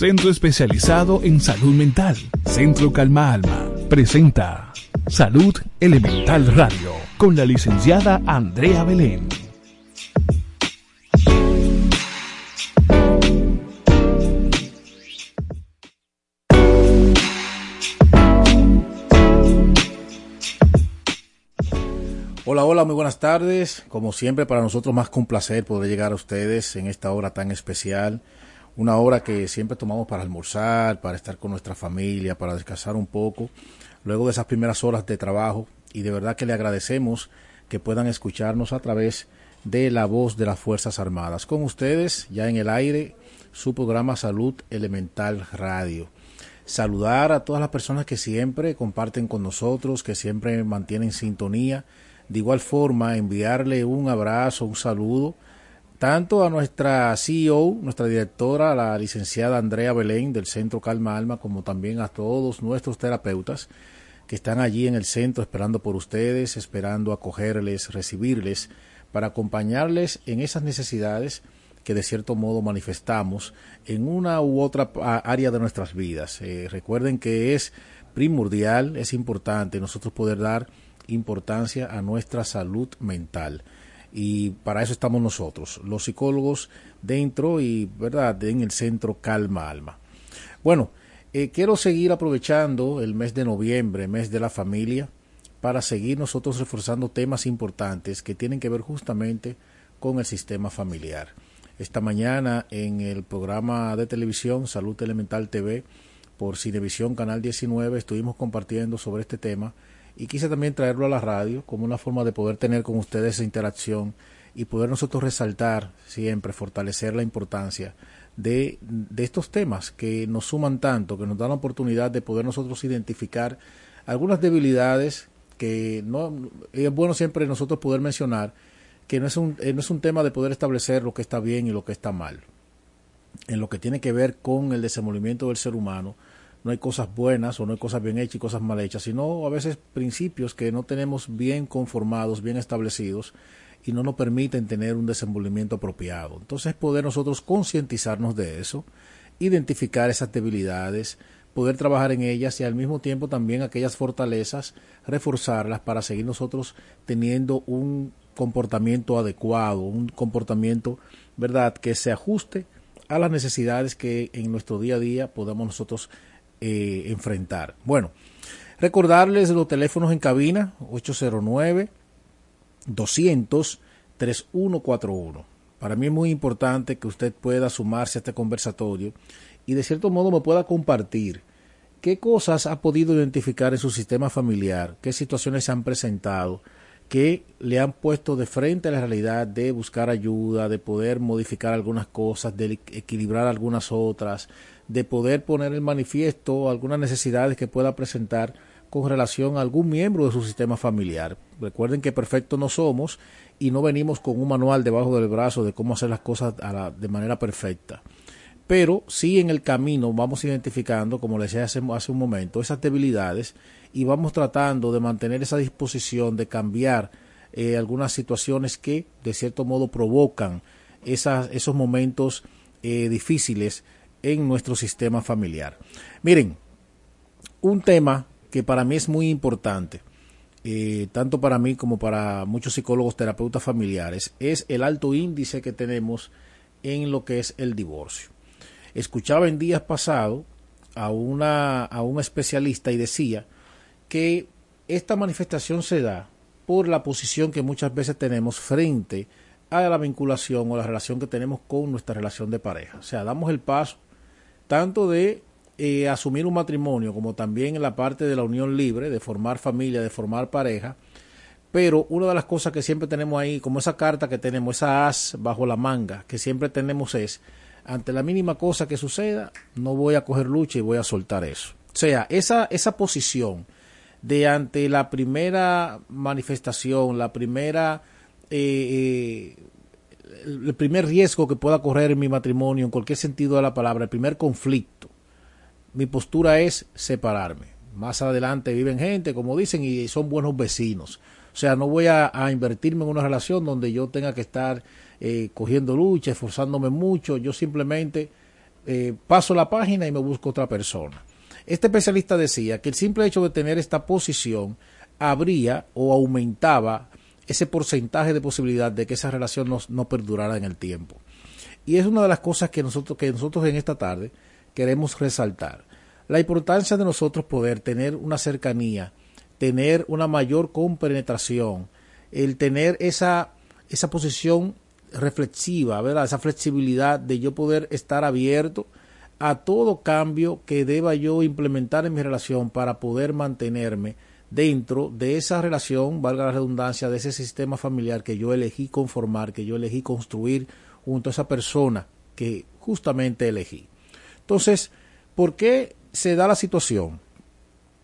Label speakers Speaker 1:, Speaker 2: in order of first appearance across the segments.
Speaker 1: Centro especializado en salud mental. Centro Calma Alma. Presenta Salud Elemental Radio con la licenciada Andrea Belén.
Speaker 2: Hola, hola, muy buenas tardes. Como siempre, para nosotros más que un placer poder llegar a ustedes en esta hora tan especial una hora que siempre tomamos para almorzar, para estar con nuestra familia, para descansar un poco, luego de esas primeras horas de trabajo. Y de verdad que le agradecemos que puedan escucharnos a través de la voz de las Fuerzas Armadas. Con ustedes, ya en el aire, su programa Salud Elemental Radio. Saludar a todas las personas que siempre comparten con nosotros, que siempre mantienen sintonía. De igual forma, enviarle un abrazo, un saludo tanto a nuestra CEO, nuestra directora, la licenciada Andrea Belén del Centro Calma Alma, como también a todos nuestros terapeutas que están allí en el centro esperando por ustedes, esperando acogerles, recibirles, para acompañarles en esas necesidades que de cierto modo manifestamos en una u otra área de nuestras vidas. Eh, recuerden que es primordial, es importante nosotros poder dar importancia a nuestra salud mental y para eso estamos nosotros, los psicólogos dentro y verdad en el centro Calma Alma. Bueno, eh, quiero seguir aprovechando el mes de noviembre, mes de la familia, para seguir nosotros reforzando temas importantes que tienen que ver justamente con el sistema familiar. Esta mañana en el programa de televisión Salud Elemental TV por Cinevisión Canal 19 estuvimos compartiendo sobre este tema y quise también traerlo a la radio como una forma de poder tener con ustedes esa interacción y poder nosotros resaltar siempre, fortalecer la importancia de, de estos temas que nos suman tanto, que nos dan la oportunidad de poder nosotros identificar algunas debilidades que no es bueno siempre nosotros poder mencionar que no es un, eh, no es un tema de poder establecer lo que está bien y lo que está mal. En lo que tiene que ver con el desenvolvimiento del ser humano, no hay cosas buenas o no hay cosas bien hechas y cosas mal hechas, sino a veces principios que no tenemos bien conformados, bien establecidos y no nos permiten tener un desenvolvimiento apropiado. Entonces poder nosotros concientizarnos de eso, identificar esas debilidades, poder trabajar en ellas y al mismo tiempo también aquellas fortalezas, reforzarlas para seguir nosotros teniendo un comportamiento adecuado, un comportamiento, ¿verdad?, que se ajuste a las necesidades que en nuestro día a día podamos nosotros eh, enfrentar. Bueno, recordarles los teléfonos en cabina 809 200 3141. Para mí es muy importante que usted pueda sumarse a este conversatorio y de cierto modo me pueda compartir qué cosas ha podido identificar en su sistema familiar, qué situaciones se han presentado, que le han puesto de frente a la realidad de buscar ayuda, de poder modificar algunas cosas, de equilibrar algunas otras, de poder poner en manifiesto algunas necesidades que pueda presentar con relación a algún miembro de su sistema familiar. Recuerden que perfectos no somos y no venimos con un manual debajo del brazo de cómo hacer las cosas de manera perfecta. Pero sí en el camino vamos identificando, como les decía hace, hace un momento, esas debilidades y vamos tratando de mantener esa disposición de cambiar eh, algunas situaciones que de cierto modo provocan esos momentos eh, difíciles en nuestro sistema familiar. Miren, un tema que para mí es muy importante, eh, tanto para mí como para muchos psicólogos, terapeutas familiares, es el alto índice que tenemos en lo que es el divorcio. Escuchaba en días pasados a, una, a un especialista y decía que esta manifestación se da por la posición que muchas veces tenemos frente a la vinculación o la relación que tenemos con nuestra relación de pareja. O sea, damos el paso tanto de eh, asumir un matrimonio como también en la parte de la unión libre, de formar familia, de formar pareja. Pero una de las cosas que siempre tenemos ahí, como esa carta que tenemos, esa as bajo la manga, que siempre tenemos es, ante la mínima cosa que suceda, no voy a coger lucha y voy a soltar eso. O sea, esa, esa posición de ante la primera manifestación, la primera, eh, eh, el primer riesgo que pueda correr mi matrimonio, en cualquier sentido de la palabra, el primer conflicto, mi postura es separarme. Más adelante viven gente, como dicen, y son buenos vecinos. O sea, no voy a, invertirme en una relación donde yo tenga que estar eh, cogiendo lucha, esforzándome mucho. Yo simplemente paso la página y me busco otra persona. Este especialista decía que el simple hecho de tener esta posición habría o aumentaba ese porcentaje de posibilidad de que esa relación no, no perdurara en el tiempo. Y es una de las cosas que nosotros, que nosotros en esta tarde queremos resaltar. La importancia de nosotros poder tener una cercanía, tener una mayor compenetración, el tener esa, esa posición reflexiva, ¿verdad? esa flexibilidad de yo poder estar abierto a todo cambio que deba yo implementar en mi relación para poder mantenerme dentro de esa relación, valga la redundancia, de ese sistema familiar que yo elegí conformar, que yo elegí construir junto a esa persona que justamente elegí. Entonces, ¿por qué se da la situación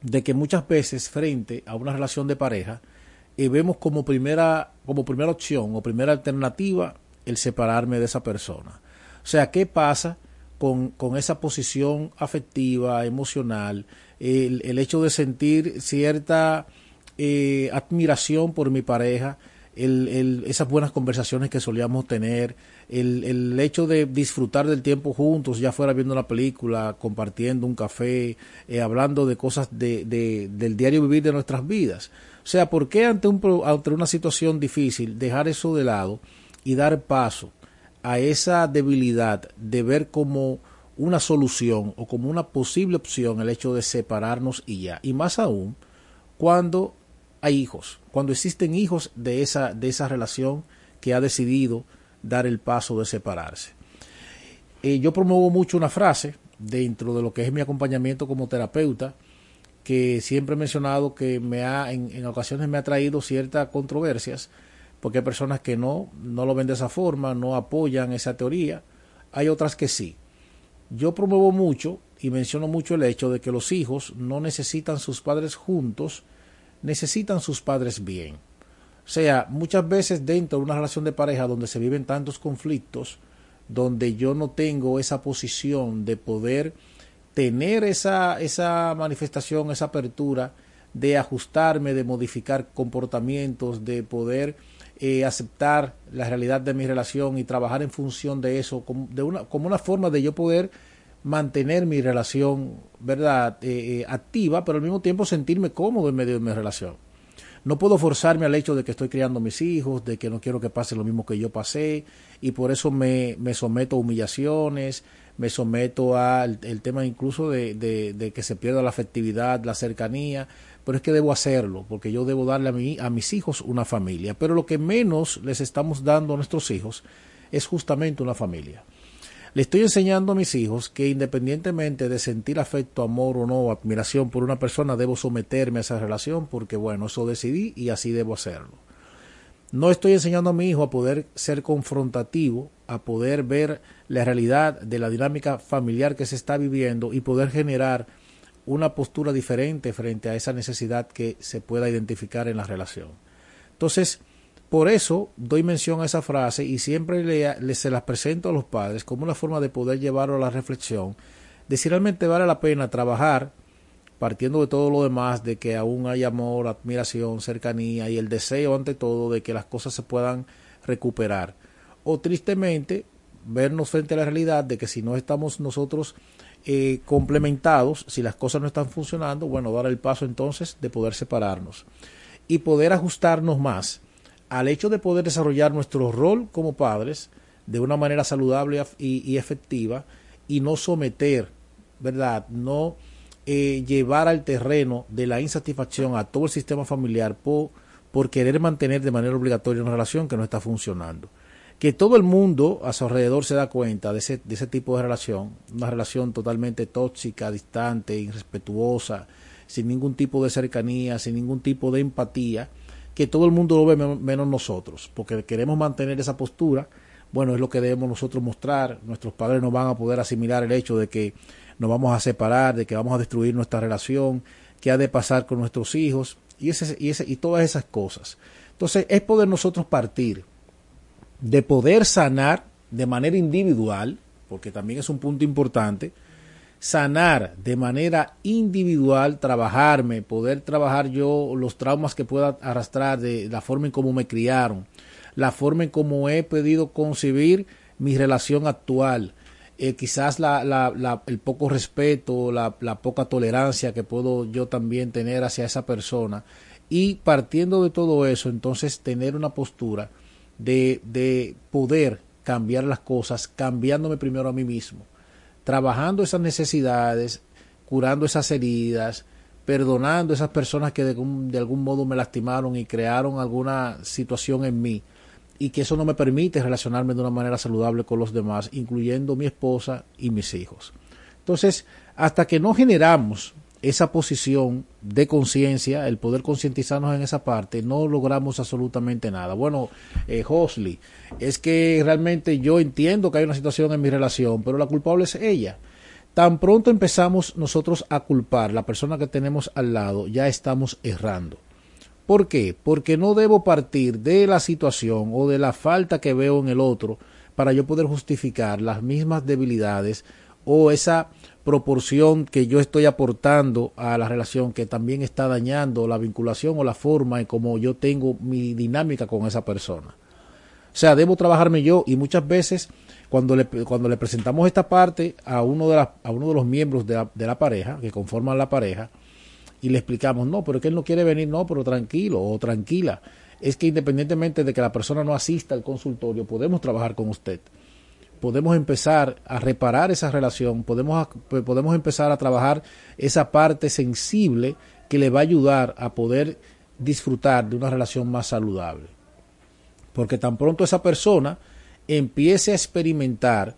Speaker 2: de que muchas veces frente a una relación de pareja eh, vemos como primera, como primera opción o primera alternativa el separarme de esa persona? O sea, ¿qué pasa con, con esa posición afectiva, emocional, el, el hecho de sentir cierta eh, admiración por mi pareja, el, el, esas buenas conversaciones que solíamos tener, el, el, hecho de disfrutar del tiempo juntos, ya fuera viendo una película, compartiendo un café, eh, hablando de cosas de, de, del diario vivir de nuestras vidas. O sea, ¿por qué ante, un, ante una situación difícil dejar eso de lado y dar paso a esa debilidad de ver como una solución o como una posible opción el hecho de separarnos y ya. Y más aún cuando hay hijos, cuando existen hijos de esa, de esa relación que ha decidido dar el paso de separarse. Eh, yo promuevo mucho una frase dentro de lo que es mi acompañamiento como terapeuta, que siempre he mencionado que me ha, en, en ocasiones me ha traído ciertas controversias, porque hay personas que no, no lo ven de esa forma, no apoyan esa teoría, hay otras que sí. Yo promuevo mucho y menciono mucho el hecho de que los hijos no necesitan sus padres juntos, necesitan sus padres bien. O sea, muchas veces dentro de una relación de pareja donde se viven tantos conflictos, donde yo no tengo esa posición de poder tener esa, esa manifestación, esa apertura de ajustarme, de modificar comportamientos, de poder eh, aceptar la realidad de mi relación y trabajar en función de eso como, de una, como una forma de yo poder mantener mi relación, ¿verdad?, eh, eh, activa, pero al mismo tiempo sentirme cómodo en medio de mi relación. No puedo forzarme al hecho de que estoy criando mis hijos, de que no quiero que pase lo mismo que yo pasé, y por eso me, me someto a humillaciones, me someto al el tema incluso de, de, que se pierda la afectividad, la cercanía, pero es que debo hacerlo, porque yo debo darle a, mí, a mis hijos una familia. Pero lo que menos les estamos dando a nuestros hijos es justamente una familia. Le estoy enseñando a mis hijos que independientemente de sentir afecto, amor o no, admiración por una persona, debo someterme a esa relación porque, bueno, eso decidí y así debo hacerlo. No estoy enseñando a mi hijo a poder ser confrontativo, a poder ver la realidad de la dinámica familiar que se está viviendo y poder generar una postura diferente frente a esa necesidad que se pueda identificar en la relación. Entonces, por eso doy mención a esa frase y siempre le, se las presento a los padres como una forma de poder llevarlo a la reflexión de si realmente vale la pena trabajar partiendo de todo lo demás, de que aún hay amor, admiración, cercanía y el deseo ante todo de que las cosas se puedan recuperar. O tristemente vernos frente a la realidad de que si no estamos nosotros eh, complementados, si las cosas no están funcionando, bueno, dar el paso entonces de poder separarnos y poder ajustarnos más al hecho de poder desarrollar nuestro rol como padres de una manera saludable y, efectiva y no someter, ¿verdad? No eh, llevar al terreno de la insatisfacción a todo el sistema familiar por, por querer mantener de manera obligatoria una relación que no está funcionando que todo el mundo a su alrededor se da cuenta de ese, de ese tipo de relación, una relación totalmente tóxica, distante, irrespetuosa, sin ningún tipo de cercanía, sin ningún tipo de empatía, que todo el mundo lo ve menos nosotros, porque queremos mantener esa postura, bueno, es lo que debemos nosotros mostrar, nuestros padres no van a poder asimilar el hecho de que nos vamos a separar, de que vamos a destruir nuestra relación, qué ha de pasar con nuestros hijos, y, ese, y, ese, y todas esas cosas. Entonces, es poder nosotros partir de poder sanar de manera individual, porque también es un punto importante, sanar de manera individual, trabajarme, poder trabajar yo los traumas que pueda arrastrar de la forma en cómo me criaron, la forma en cómo he podido concebir mi relación actual, eh, quizás la, la, el poco respeto, la, la poca tolerancia que puedo yo también tener hacia esa persona. Y partiendo de todo eso, entonces tener una postura de, de poder cambiar las cosas, cambiándome primero a mí mismo, trabajando esas necesidades, curando esas heridas, perdonando esas personas que de, de, algún modo me lastimaron y crearon alguna situación en mí y que eso no me permite relacionarme de una manera saludable con los demás, incluyendo mi esposa y mis hijos. Entonces, hasta que no generamos esa posición de conciencia, el poder concientizarnos en esa parte, no logramos absolutamente nada. Bueno, eh, Hosley, es que realmente yo entiendo que hay una situación en mi relación, pero la culpable es ella. Tan pronto empezamos nosotros a culpar la persona que tenemos al lado, ya estamos errando. ¿Por qué? Porque no debo partir de la situación o de la falta que veo en el otro para yo poder justificar las mismas debilidades o esa proporción que yo estoy aportando a la relación que también está dañando la vinculación o la forma en como yo tengo mi dinámica con esa persona. O sea, debo trabajarme yo y muchas veces cuando le, cuando le presentamos esta parte a uno de, a uno de los miembros de la, de la pareja, que conforman la pareja, y le explicamos, no, pero es que él no quiere venir, no, pero tranquilo o tranquila. Es que independientemente de que la persona no asista al consultorio, podemos trabajar con usted podemos empezar a reparar esa relación, podemos, podemos empezar a trabajar esa parte sensible que le va a ayudar a poder disfrutar de una relación más saludable. Porque tan pronto esa persona empiece a experimentar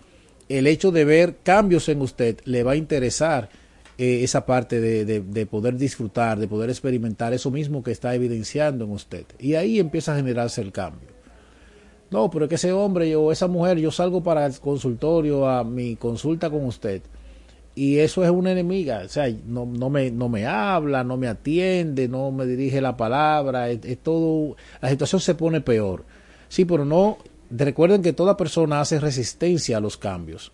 Speaker 2: el hecho de ver cambios en usted, le va a interesar eh, esa parte de, de, poder disfrutar, de poder experimentar eso mismo que está evidenciando en usted. Y ahí empieza a generarse el cambio. No, pero es que ese hombre o esa mujer, yo salgo para el consultorio a mi consulta con usted y eso es una enemiga, o sea, no, no, me, no me habla, no me atiende, no me dirige la palabra, es, todo, la situación se pone peor. Sí, pero no, recuerden que toda persona hace resistencia a los cambios.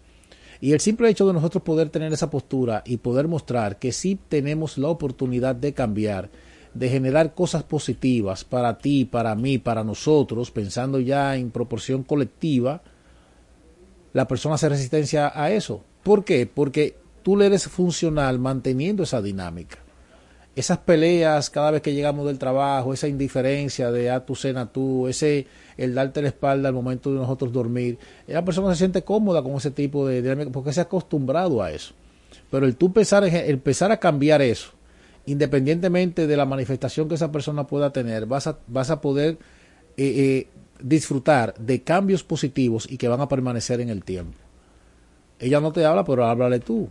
Speaker 2: Y el simple hecho de nosotros poder tener esa postura y poder mostrar que sí tenemos la oportunidad de cambiar, de generar cosas positivas para ti, para mí, para nosotros, pensando ya en proporción colectiva, la persona hace resistencia a eso. ¿Por qué? Porque tú le eres funcional manteniendo esa dinámica. Esas peleas cada vez que llegamos del trabajo, esa indiferencia de a tu cena tú, ese el darte la espalda al momento de nosotros dormir, la persona se siente cómoda con ese tipo de dinámica porque se ha acostumbrado a eso. Pero el tú empezar, empezar a cambiar eso, independientemente de la manifestación que esa persona pueda tener, vas a, vas a poder eh, eh, disfrutar de cambios positivos y que van a permanecer en el tiempo. Ella no te habla, pero háblale tú.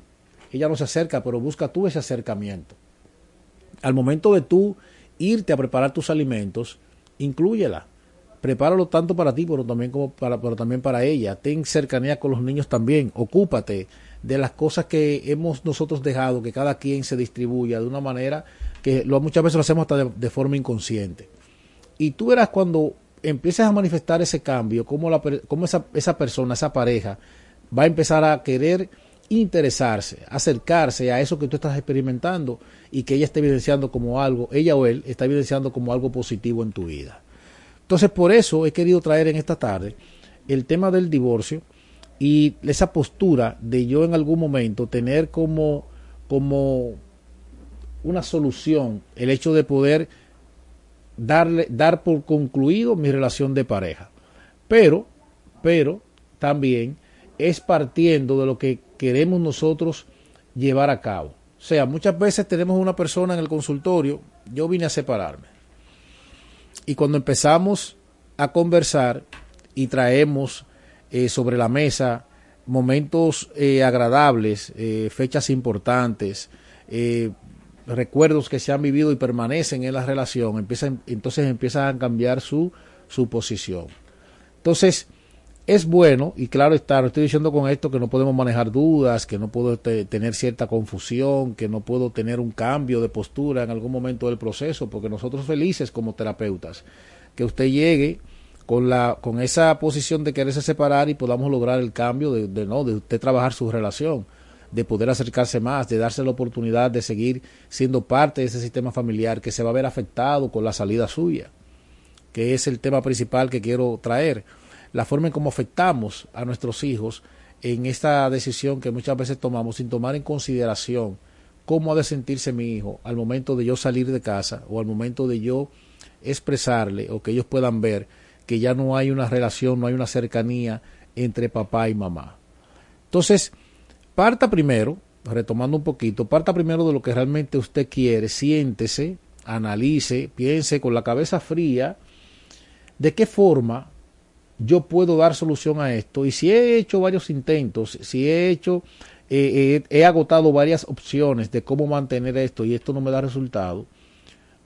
Speaker 2: Ella no se acerca, pero busca tú ese acercamiento. Al momento de tú irte a preparar tus alimentos, inclúyela. Prepáralo tanto para ti, pero también, como para, pero también para ella. Ten cercanía con los niños también. Ocúpate de las cosas que hemos nosotros dejado que cada quien se distribuya de una manera que lo, muchas veces lo hacemos hasta de, forma inconsciente. Y tú verás cuando empieces a manifestar ese cambio, cómo, la, cómo esa, esa persona, esa pareja, va a empezar a querer interesarse, acercarse a eso que tú estás experimentando y que ella está evidenciando como algo, ella o él está evidenciando como algo positivo en tu vida. Entonces, por eso he querido traer en esta tarde el tema del divorcio, y esa postura de yo en algún momento tener como, como una solución el hecho de poder darle, dar por concluido mi relación de pareja. Pero, pero también es partiendo de lo que queremos nosotros llevar a cabo. O sea, muchas veces tenemos una persona en el consultorio, yo vine a separarme. Y cuando empezamos a conversar y traemos eh, sobre la mesa momentos eh, agradables, eh, fechas importantes, recuerdos que se han vivido y permanecen en la relación, empiezan, entonces empiezan a cambiar su, su posición. Entonces, es bueno, y claro está, no estoy diciendo con esto que no podemos manejar dudas, que no puedo tener cierta confusión, que no puedo tener un cambio de postura en algún momento del proceso, porque nosotros felices como terapeutas, que usted llegue con la con esa posición de quererse separar y podamos lograr el cambio de, no de usted trabajar su relación de poder acercarse más de darse la oportunidad de seguir siendo parte de ese sistema familiar que se va a ver afectado con la salida suya que es el tema principal que quiero traer. La forma en cómo afectamos a nuestros hijos en esta decisión que muchas veces tomamos sin tomar en consideración cómo ha de sentirse mi hijo al momento de yo salir de casa o al momento de yo expresarle o que ellos puedan ver que ya no hay una relación, no hay una cercanía entre papá y mamá. Entonces, parta primero, retomando un poquito, parta primero de lo que realmente usted quiere, siéntese, analice, piense con la cabeza fría de qué forma yo puedo dar solución a esto. Y si he hecho varios intentos, si he hecho, eh, he agotado varias opciones de cómo mantener esto y esto no me da resultado,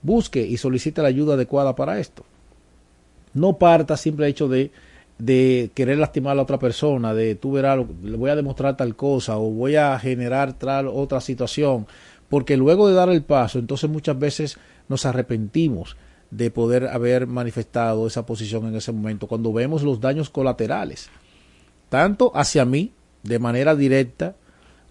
Speaker 2: busque y solicite la ayuda adecuada para esto. No parta simple hecho de, de querer lastimar a la otra persona, de tú verás, le voy a demostrar tal cosa o voy a generar tal otra situación, porque luego de dar el paso, entonces muchas veces nos arrepentimos de poder haber manifestado esa posición en ese momento, cuando vemos los daños colaterales, tanto hacia mí, de manera directa,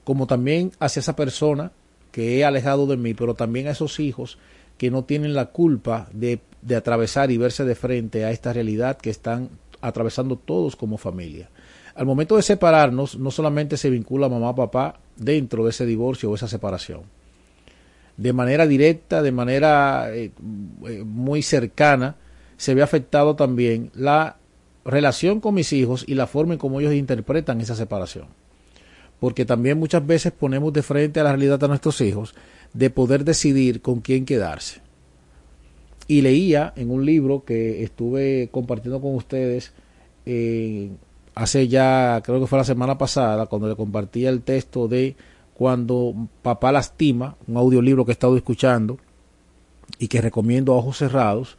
Speaker 2: como también hacia esa persona que he alejado de mí, pero también a esos hijos que no tienen la culpa de, de atravesar y verse de frente a esta realidad que están atravesando todos como familia. Al momento de separarnos, no solamente se vincula mamá papá dentro de ese divorcio o esa separación. De manera directa, de manera eh, eh, muy cercana, se ve afectado también la relación con mis hijos y la forma en cómo ellos interpretan esa separación. Porque también muchas veces ponemos de frente a la realidad a nuestros hijos de poder decidir con quién quedarse. Y leía en un libro que estuve compartiendo con ustedes eh, hace ya, creo que fue la semana pasada, cuando le compartía el texto de Cuando papá lastima, un audiolibro que he estado escuchando y que recomiendo a ojos cerrados.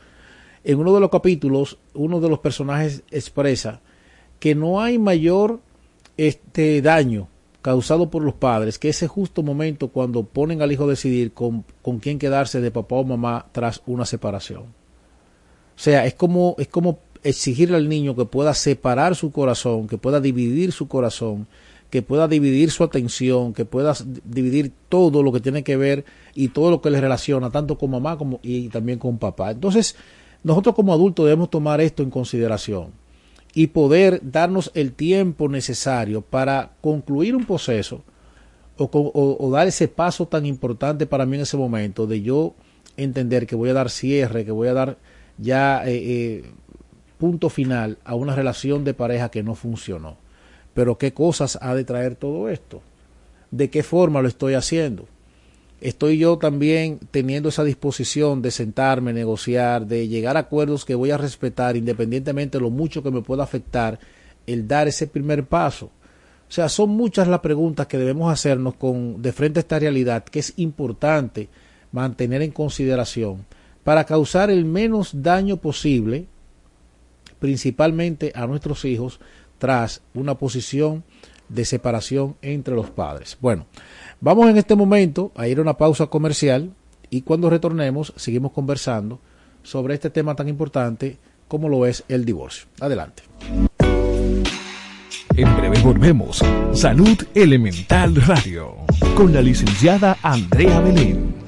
Speaker 2: En uno de los capítulos, uno de los personajes expresa que no hay mayor este daño causado por los padres, que ese justo momento cuando ponen al hijo a decidir con, con quién quedarse de papá o mamá tras una separación. O sea, es como, es como exigirle al niño que pueda separar su corazón, que pueda dividir su corazón, que pueda dividir su atención, que pueda dividir todo lo que tiene que ver y todo lo que le relaciona, tanto con mamá como y también con papá. Entonces, nosotros como adultos debemos tomar esto en consideración y poder darnos el tiempo necesario para concluir un proceso o, dar ese paso tan importante para mí en ese momento de yo entender que voy a dar cierre, que voy a dar ya eh, eh, punto final a una relación de pareja que no funcionó. Pero qué cosas ha de traer todo esto, de qué forma lo estoy haciendo estoy yo también teniendo esa disposición de sentarme, negociar, de llegar a acuerdos que voy a respetar independientemente de lo mucho que me pueda afectar el dar ese primer paso. O sea, son muchas las preguntas que debemos hacernos con de frente a esta realidad que es importante mantener en consideración para causar el menos daño posible, principalmente a nuestros hijos, tras una posición de separación entre los padres. Bueno, Vamos en este momento a ir a una pausa comercial y cuando retornemos seguimos conversando sobre este tema tan importante como lo es el divorcio. Adelante.
Speaker 1: En breve volvemos. Salud Elemental Radio con la licenciada Andrea Belén.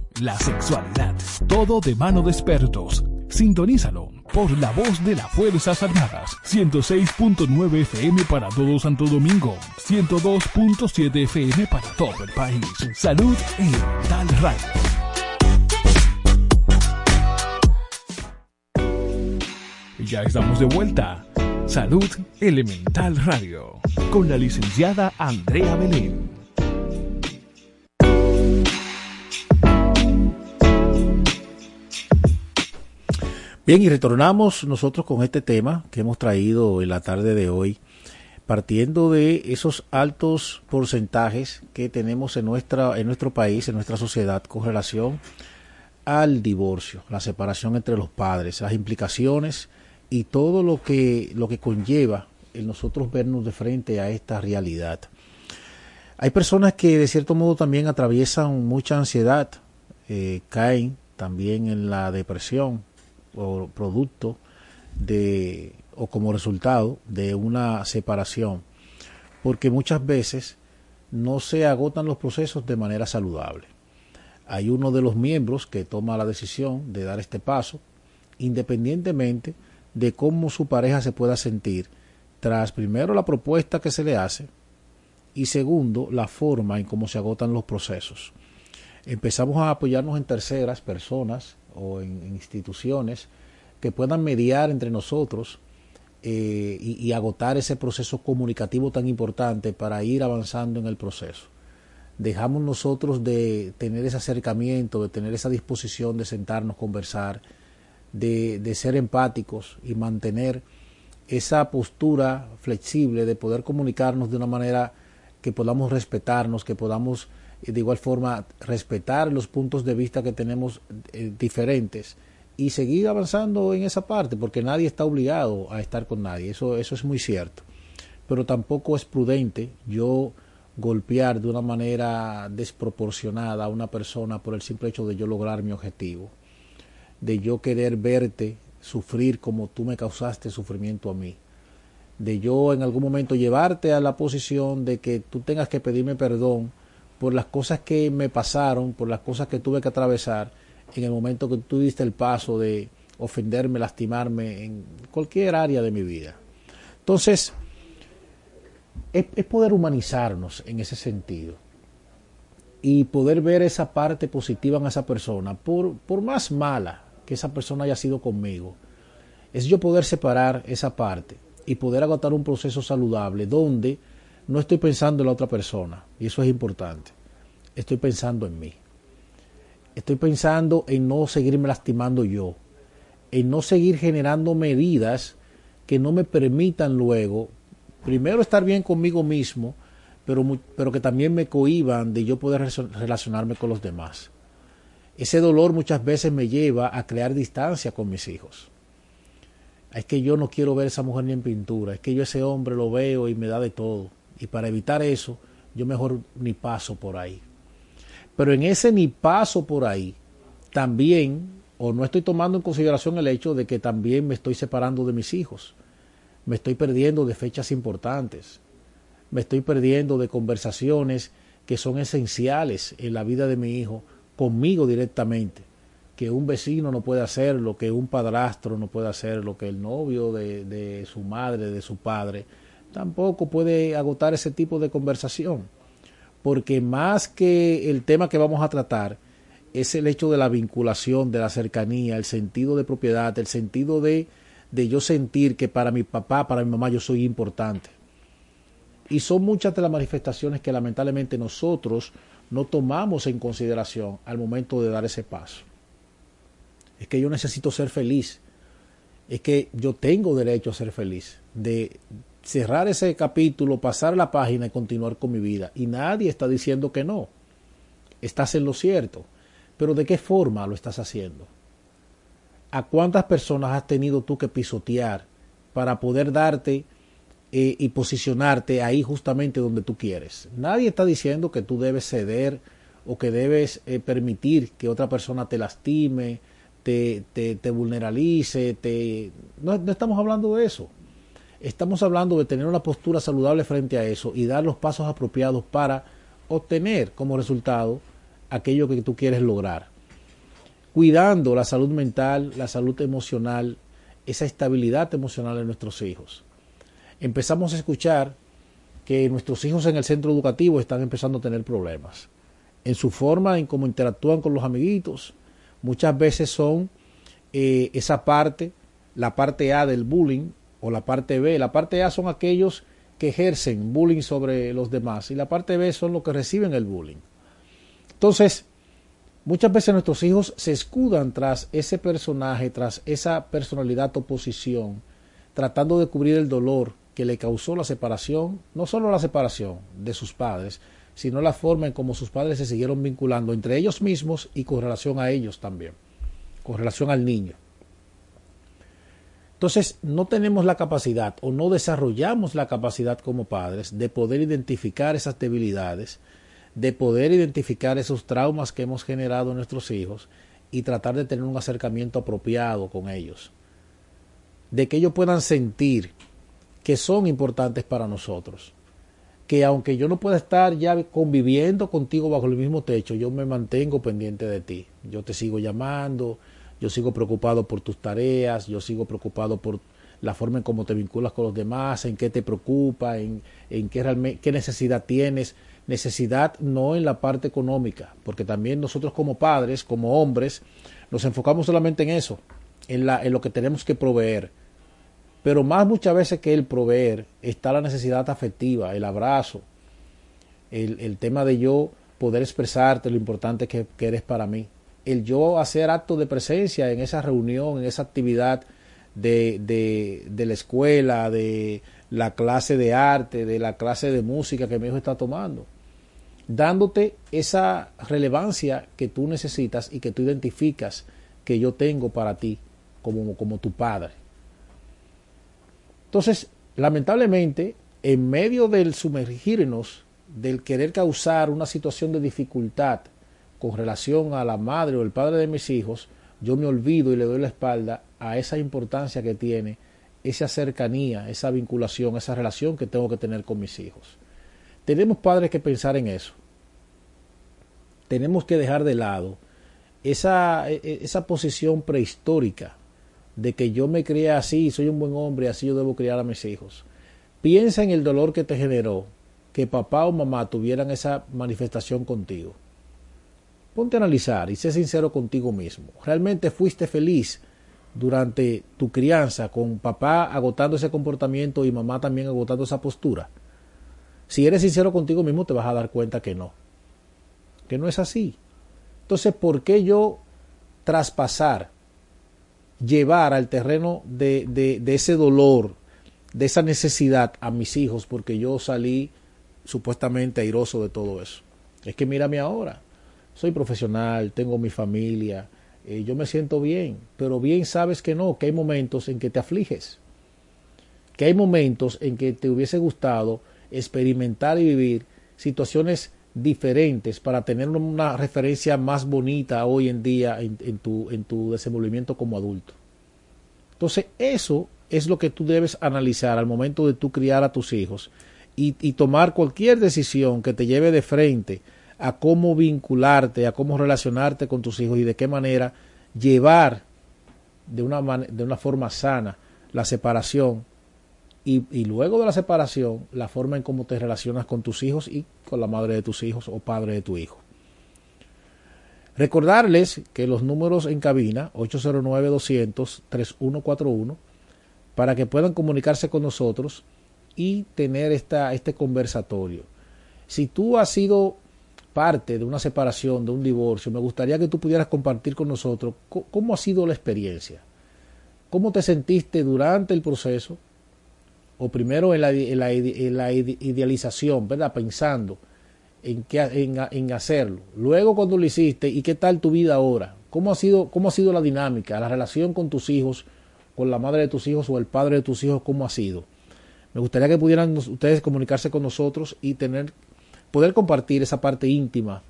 Speaker 1: la sexualidad, todo de mano de expertos. Sintonízalo por la voz de las Fuerzas Armadas. 106.9 FM para todo Santo Domingo. 102.7 FM para todo el país. Salud Elemental Radio. Ya estamos de vuelta. Salud Elemental Radio. Con la licenciada Andrea Belén.
Speaker 2: Bien, y retornamos nosotros con este tema que hemos traído en la tarde de hoy, partiendo de esos altos porcentajes que tenemos en, nuestra, en nuestro país, en nuestra sociedad, con relación al divorcio, la separación entre los padres, las implicaciones y todo lo que, lo que conlleva el nosotros vernos de frente a esta realidad. Hay personas que de cierto modo también atraviesan mucha ansiedad, eh, caen también en la depresión, o producto de o como resultado de una separación porque muchas veces no se agotan los procesos de manera saludable. Hay uno de los miembros que toma la decisión de dar este paso independientemente de cómo su pareja se pueda sentir tras primero la propuesta que se le hace y segundo la forma en cómo se agotan los procesos. Empezamos a apoyarnos en terceras personas o en, instituciones que puedan mediar entre nosotros eh, y, y, agotar ese proceso comunicativo tan importante para ir avanzando en el proceso. Dejamos nosotros de tener ese acercamiento, de tener esa disposición de sentarnos, conversar, de, de ser empáticos y mantener esa postura flexible de poder comunicarnos de una manera que podamos respetarnos, que podamos de igual forma respetar los puntos de vista que tenemos eh, diferentes y seguir avanzando en esa parte, porque nadie está obligado a estar con nadie, eso, eso es muy cierto. Pero tampoco es prudente yo golpear de una manera desproporcionada a una persona por el simple hecho de yo lograr mi objetivo, de yo querer verte sufrir como tú me causaste sufrimiento a mí, de yo en algún momento llevarte a la posición de que tú tengas que pedirme perdón por las cosas que me pasaron, por las cosas que tuve que atravesar en el momento que tú diste el paso de ofenderme, lastimarme en cualquier área de mi vida. Entonces, es, es, poder humanizarnos en ese sentido y poder ver esa parte positiva en esa persona, por, por más mala que esa persona haya sido conmigo, es yo poder separar esa parte y poder agotar un proceso saludable donde no estoy pensando en la otra persona, y eso es importante, estoy pensando en mí. Estoy pensando en no seguirme lastimando yo, en no seguir generando medidas que no me permitan luego, primero estar bien conmigo mismo, pero, pero que también me cohiban de yo poder relacionarme con los demás. Ese dolor muchas veces me lleva a crear distancia con mis hijos. Es que yo no quiero ver a esa mujer ni en pintura, es que yo ese hombre lo veo y me da de todo. Y para evitar eso, yo mejor ni paso por ahí. Pero en ese ni paso por ahí, también, o no estoy tomando en consideración el hecho de que también me estoy separando de mis hijos. Me estoy perdiendo de fechas importantes. Me estoy perdiendo de conversaciones que son esenciales en la vida de mi hijo conmigo directamente que un vecino no puede hacerlo, que un padrastro no puede hacerlo, que el novio de, de su madre, de su padre, tampoco puede agotar ese tipo de conversación. Porque más que el tema que vamos a tratar, es el hecho de la vinculación, de la cercanía, el sentido de propiedad, el sentido de, de yo sentir que para mi papá, para mi mamá yo soy importante. Y son muchas de las manifestaciones que lamentablemente nosotros no tomamos en consideración al momento de dar ese paso es que yo necesito ser feliz, es que yo tengo derecho a ser feliz, de cerrar ese capítulo, pasar la página y continuar con mi vida. Y nadie está diciendo que no, estás en lo cierto, pero ¿de qué forma lo estás haciendo? ¿A cuántas personas has tenido tú que pisotear para poder darte eh, y posicionarte ahí justamente donde tú quieres? Nadie está diciendo que tú debes ceder o que debes eh, permitir que otra persona te lastime te, te, te vulneralice, te... No, no estamos hablando de eso. Estamos hablando de tener una postura saludable frente a eso y dar los pasos apropiados para obtener como resultado aquello que tú quieres lograr. Cuidando la salud mental, la salud emocional, esa estabilidad emocional de nuestros hijos. Empezamos a escuchar que nuestros hijos en el centro educativo están empezando a tener problemas. En su forma, en cómo interactúan con los amiguitos, muchas veces son eh, esa parte, la parte A del bullying o la parte B. La parte A son aquellos que ejercen bullying sobre los demás y la parte B son los que reciben el bullying. Entonces, muchas veces nuestros hijos se escudan tras ese personaje, tras esa personalidad oposición, tratando de cubrir el dolor que le causó la separación, no solo la separación de sus padres, sino la forma en cómo sus padres se siguieron vinculando entre ellos mismos y con relación a ellos también, con relación al niño. Entonces, no tenemos la capacidad o no desarrollamos la capacidad como padres de poder identificar esas debilidades, de poder identificar esos traumas que hemos generado en nuestros hijos y tratar de tener un acercamiento apropiado con ellos. De que ellos puedan sentir que son importantes para nosotros que aunque yo no pueda estar ya conviviendo contigo bajo el mismo techo, yo me mantengo pendiente de ti. Yo te sigo llamando, yo sigo preocupado por tus tareas, yo sigo preocupado por la forma en cómo te vinculas con los demás, en qué te preocupa, en, en qué, realmente, qué necesidad tienes. Necesidad no en la parte económica, porque también nosotros como padres, como hombres, nos enfocamos solamente en eso, en, la, en lo que tenemos que proveer pero más muchas veces que el proveer está la necesidad afectiva, el abrazo, el, el tema de yo poder expresarte lo importante que, eres para mí. El yo hacer actos de presencia en esa reunión, en esa actividad de, de, de la escuela, de la clase de arte, de la clase de música que mi hijo está tomando dándote esa relevancia que tú necesitas y que tú identificas que yo tengo para ti como, como tu padre. Entonces, lamentablemente, en medio del sumergirnos, del querer causar una situación de dificultad con relación a la madre o el padre de mis hijos, yo me olvido y le doy la espalda a esa importancia que tiene esa cercanía, esa vinculación, esa relación que tengo que tener con mis hijos. Tenemos padres que pensar en eso. Tenemos que dejar de lado esa, e, e, esa posición prehistórica de que yo me crié así, soy un buen hombre, así yo debo criar a mis hijos. Piensa en el dolor que te generó que papá o mamá tuvieran esa manifestación contigo. Ponte a analizar y sé sincero contigo mismo. ¿Realmente fuiste feliz durante tu crianza con papá agotando ese comportamiento y mamá también agotando esa postura? Si eres sincero contigo mismo te vas a dar cuenta que no. Que no es así. Entonces, ¿por qué yo traspasar llevar al terreno de, ese dolor, de esa necesidad a mis hijos porque yo salí supuestamente airoso de todo eso. Es que mírame ahora, soy profesional, tengo mi familia, eh, yo me siento bien, pero bien sabes que no, que hay momentos en que te afliges, que hay momentos en que te hubiese gustado experimentar y vivir situaciones diferentes para tener una referencia más bonita hoy en día en, tu, en tu desenvolvimiento como adulto. Entonces, eso es lo que tú debes analizar al momento de tú criar a tus hijos y, y tomar cualquier decisión que te lleve de frente a cómo vincularte, a cómo relacionarte con tus hijos y de qué manera llevar de una, de una forma sana la separación y, y, luego de la separación la forma en cómo te relacionas con tus hijos y con la madre de tus hijos o padre de tu hijo. Recordarles que los números en cabina 809-200-3141 para que puedan comunicarse con nosotros y tener esta, este conversatorio. Si tú has sido parte de una separación, de un divorcio, me gustaría que tú pudieras compartir con nosotros cómo ha sido la experiencia, cómo te sentiste durante el proceso, o primero en la, idealización, ¿verdad? Pensando en, en, hacerlo, luego cuando lo hiciste y qué tal tu vida ahora, cómo ha sido, cómo ha sido la dinámica, la relación con tus hijos, con la madre de tus hijos o el padre de tus hijos, cómo ha sido. Me gustaría que pudieran ustedes comunicarse con nosotros y tener poder compartir esa parte íntima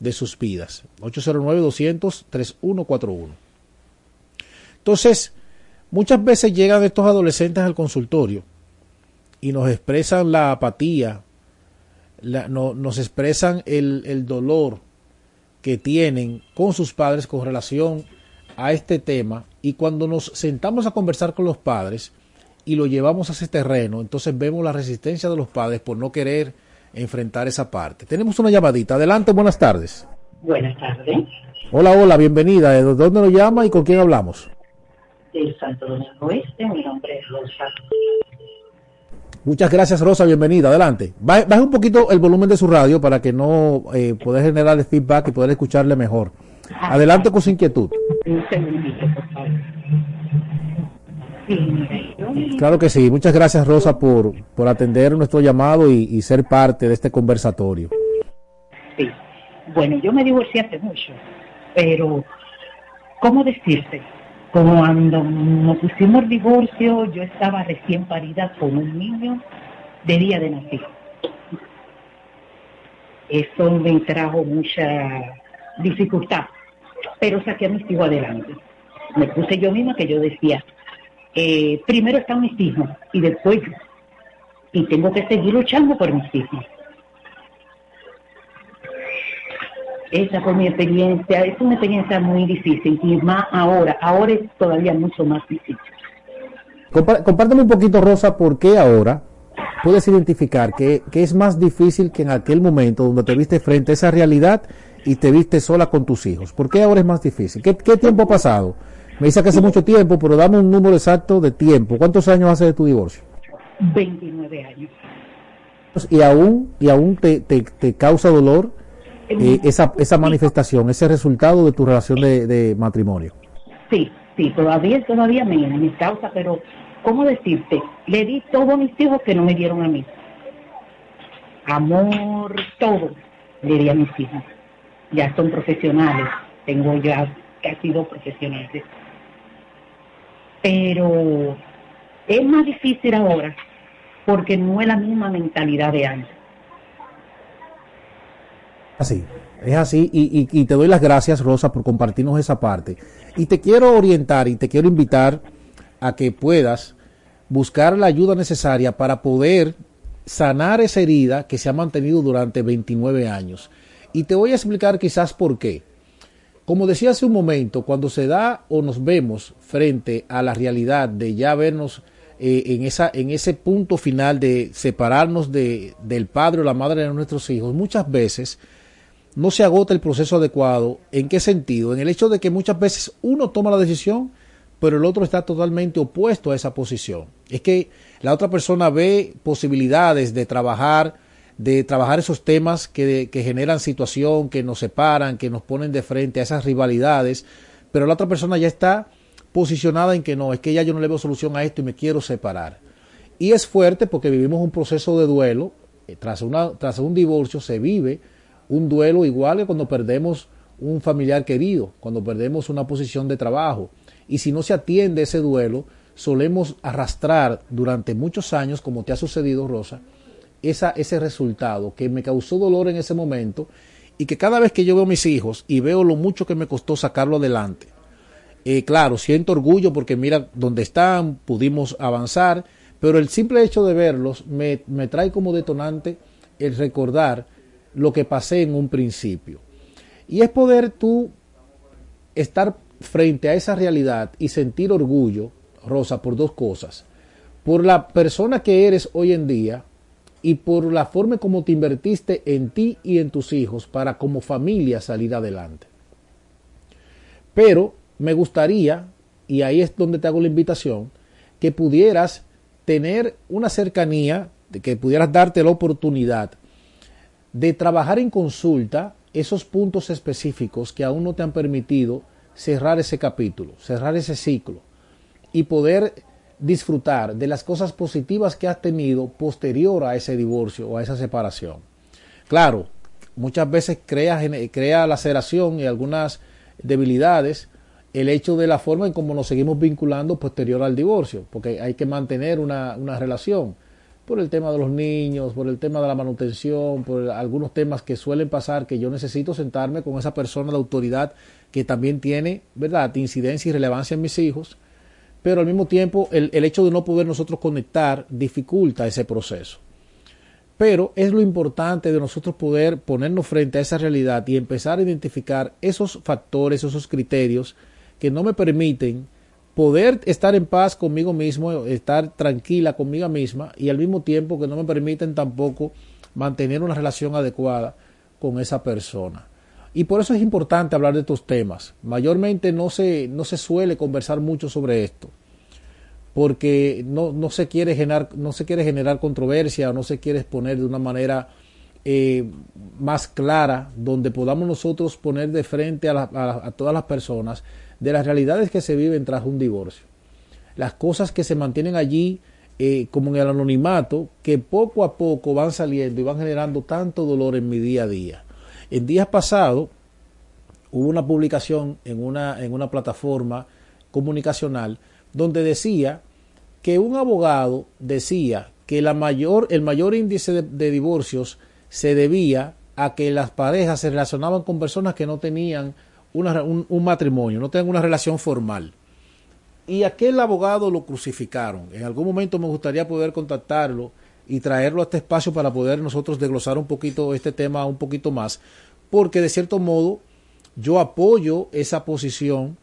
Speaker 2: de sus vidas. 809-200-3141. Entonces, muchas veces llegan estos adolescentes al consultorio y nos expresan la apatía, no, nos expresan el, el dolor que tienen con sus padres con relación a este tema y cuando nos sentamos a conversar con los padres y lo llevamos a ese terreno, entonces vemos la resistencia de los padres por no querer enfrentar esa parte. Tenemos una llamadita. Adelante, buenas tardes.
Speaker 3: Buenas tardes.
Speaker 2: Hola, hola, bienvenida. ¿De dónde nos llama y con quién hablamos?
Speaker 3: Del Santo Domingo Este, mi nombre es Rosa.
Speaker 2: Muchas gracias, Rosa, bienvenida. Adelante. Baje un poquito el volumen de su radio para que no eh, pueda generar el feedback y poder escucharle mejor. Adelante con su inquietud. Un segundito, por favor. Claro que sí. Muchas gracias, Rosa, por, por atender nuestro llamado y, ser parte de este conversatorio.
Speaker 3: Sí. Bueno, yo me divorcié hace mucho, pero ¿cómo decirte? Cuando nos pusimos el divorcio, yo estaba recién parida con un niño de día de nacido. Eso me trajo mucha dificultad, pero saqué a mis hijos adelante. Me puse yo misma que yo decía, eh, primero están mis hijos y después yo. Y tengo que seguir luchando por mis hijos. Esa fue mi experiencia, es una experiencia muy difícil y más ahora, ahora es todavía mucho más difícil.
Speaker 2: Compárteme un poquito, Rosa, por qué ahora puedes identificar que, es más difícil que en aquel momento donde te viste frente a esa realidad y te viste sola con tus hijos. ¿Por qué ahora es más difícil? ¿Qué, qué tiempo ha pasado? Me dice que hace mucho tiempo, pero dame un número exacto de tiempo. ¿Cuántos años hace de tu divorcio?
Speaker 3: 29 años.
Speaker 2: ¿Y aún, y aún te, te, causa dolor eh, esa, esa manifestación, ese resultado de tu relación de, matrimonio?
Speaker 3: Sí, sí, todavía, todavía me, me causa, pero ¿cómo decirte? Le di todo a mis hijos que no me dieron a mí. Amor, todo le di a mis hijos. Ya son profesionales, tengo ya casi dos profesionales pero es más difícil ahora porque no es la misma mentalidad de antes.
Speaker 2: Así, es así, y, y, te doy las gracias, Rosa, por compartirnos esa parte. Y te quiero orientar y te quiero invitar a que puedas buscar la ayuda necesaria para poder sanar esa herida que se ha mantenido durante 29 años. Y te voy a explicar quizás por qué. Como decía hace un momento, cuando se da o nos vemos frente a la realidad de ya vernos eh, en, esa, en ese punto final de separarnos de, del padre o la madre de nuestros hijos, muchas veces no se agota el proceso adecuado. ¿En qué sentido? En el hecho de que muchas veces uno toma la decisión, pero el otro está totalmente opuesto a esa posición. Es que la otra persona ve posibilidades de trabajar de trabajar esos temas que, que, generan situación, que nos separan, que nos ponen de frente a esas rivalidades, pero la otra persona ya está posicionada en que no, es que ya yo no le veo solución a esto y me quiero separar. Y es fuerte porque vivimos un proceso de duelo. Eh, tras, una, tras un divorcio se vive un duelo igual que cuando perdemos un familiar querido, cuando perdemos una posición de trabajo. Y si no se atiende ese duelo, solemos arrastrar durante muchos años, como te ha sucedido, Rosa, ese resultado que me causó dolor en ese momento y que cada vez que yo veo a mis hijos y veo lo mucho que me costó sacarlo adelante, eh, claro, siento orgullo porque mira dónde están, pudimos avanzar, pero el simple hecho de verlos me, me trae como detonante el recordar lo que pasé en un principio. Y es poder tú estar frente a esa realidad y sentir orgullo, Rosa, por dos cosas. Por la persona que eres hoy en día y por la forma como te invertiste en ti y en tus hijos para como familia salir adelante. Pero me gustaría, y ahí es donde te hago la invitación, que pudieras tener una cercanía, de que pudieras darte la oportunidad de trabajar en consulta esos puntos específicos que aún no te han permitido cerrar ese capítulo, cerrar ese ciclo y poder disfrutar de las cosas positivas que has tenido posterior a ese divorcio o a esa separación. Claro, muchas veces crea, crea laceración y algunas debilidades el hecho de la forma en cómo nos seguimos vinculando posterior al divorcio, porque hay que mantener una, una relación por el tema de los niños, por el tema de la manutención, por algunos temas que suelen pasar que yo necesito sentarme con esa persona de autoridad que también tiene, ¿verdad?, incidencia y relevancia en mis hijos pero al mismo tiempo el, hecho de no poder nosotros conectar dificulta ese proceso. Pero es lo importante de nosotros poder ponernos frente a esa realidad y empezar a identificar esos factores, esos criterios que no me permiten poder estar en paz conmigo mismo, estar tranquila conmigo misma y al mismo tiempo que no me permiten tampoco mantener una relación adecuada con esa persona. Y por eso es importante hablar de estos temas. Mayormente no se, no se suele conversar mucho sobre esto, porque no, no, se, quiere generar, no se quiere generar controversia o no se quiere exponer de una manera eh, más clara, donde podamos nosotros poner de frente a, todas las personas de las realidades que se viven tras un divorcio. Las cosas que se mantienen allí eh, como en el anonimato, que poco a poco van saliendo y van generando tanto dolor en mi día a día. En días pasados hubo una publicación en una, en una plataforma comunicacional donde decía que un abogado decía que el mayor índice de, divorcios se debía a que las parejas se relacionaban con personas que no tenían un, un, matrimonio, no tenían una relación formal. Y aquel abogado lo crucificaron. En algún momento me gustaría poder contactarlo y traerlo a este espacio para poder nosotros desglosar un poquito este tema un poquito más, porque de cierto modo yo apoyo esa posición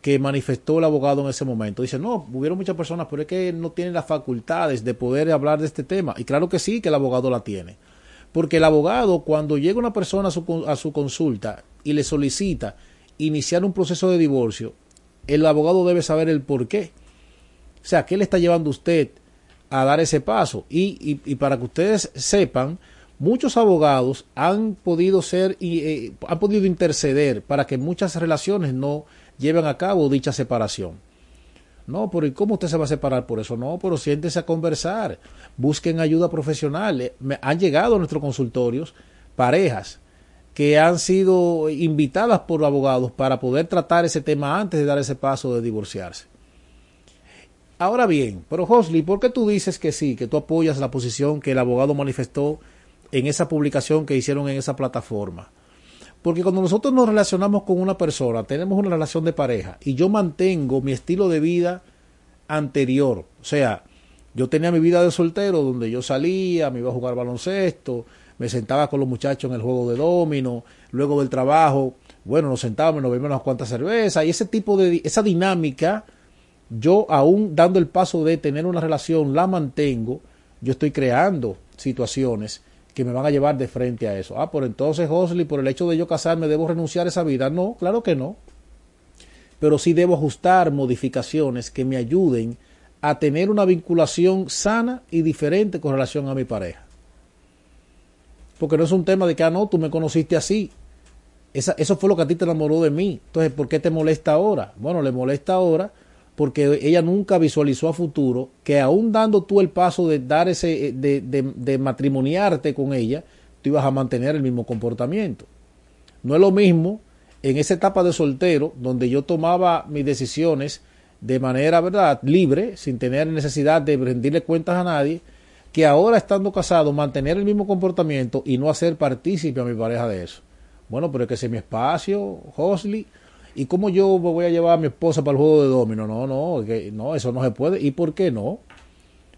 Speaker 2: que manifestó el abogado en ese momento. Dice, no, hubieron muchas personas, pero es que no tienen las facultades de poder hablar de este tema. Y claro que sí, que el abogado la tiene. Porque el abogado, cuando llega una persona a su, a su consulta y le solicita iniciar un proceso de divorcio, el abogado debe saber el por qué. O sea, ¿qué le está llevando usted a dar ese paso. Y, y, para que ustedes sepan, muchos abogados han podido ser y eh, han podido interceder para que muchas relaciones no lleven a cabo dicha separación. No, pero ¿y cómo usted se va a separar por eso? No, pero siéntese a conversar, busquen ayuda profesional. Eh, me, han llegado a nuestros consultorios parejas que han sido invitadas por abogados para poder tratar ese tema antes de dar ese paso de divorciarse. Ahora bien, pero Hosley, ¿por qué tú dices que sí, que tú apoyas la posición que el abogado manifestó en esa publicación que hicieron en esa plataforma? Porque cuando nosotros nos relacionamos con una persona, tenemos una relación de pareja y yo mantengo mi estilo de vida anterior, o sea, yo tenía mi vida de soltero donde yo salía, me iba a jugar baloncesto, me sentaba con los muchachos en el juego de domino, luego del trabajo, bueno, nos sentábamos, nos bebíamos unas cuantas cervezas y ese tipo de, esa dinámica yo aún dando el paso de tener una relación, la mantengo, yo estoy creando situaciones que me van a llevar de frente a eso. Ah, por entonces, Hosley, por el hecho de yo casarme, ¿debo renunciar a esa vida? No, claro que no. Pero sí debo ajustar modificaciones que me ayuden a tener una vinculación sana y diferente con relación a mi pareja. Porque no es un tema de que, ah, no, tú me conociste así. Esa, eso fue lo que a ti te enamoró de mí. Entonces, ¿por qué te molesta ahora? Bueno, le molesta ahora porque ella nunca visualizó a futuro que aún dando tú el paso de dar ese, de, de, matrimoniarte con ella, tú ibas a mantener el mismo comportamiento. No es lo mismo en esa etapa de soltero, donde yo tomaba mis decisiones de manera, ¿verdad?, libre, sin tener necesidad de rendirle cuentas a nadie, que ahora estando casado, mantener el mismo comportamiento y no hacer partícipe a mi pareja de eso. Bueno, pero es que ese es mi espacio, Hosley, ¿Y cómo yo voy a llevar a mi esposa para el juego de domino? No, no, no, eso no se puede. ¿Y por qué no?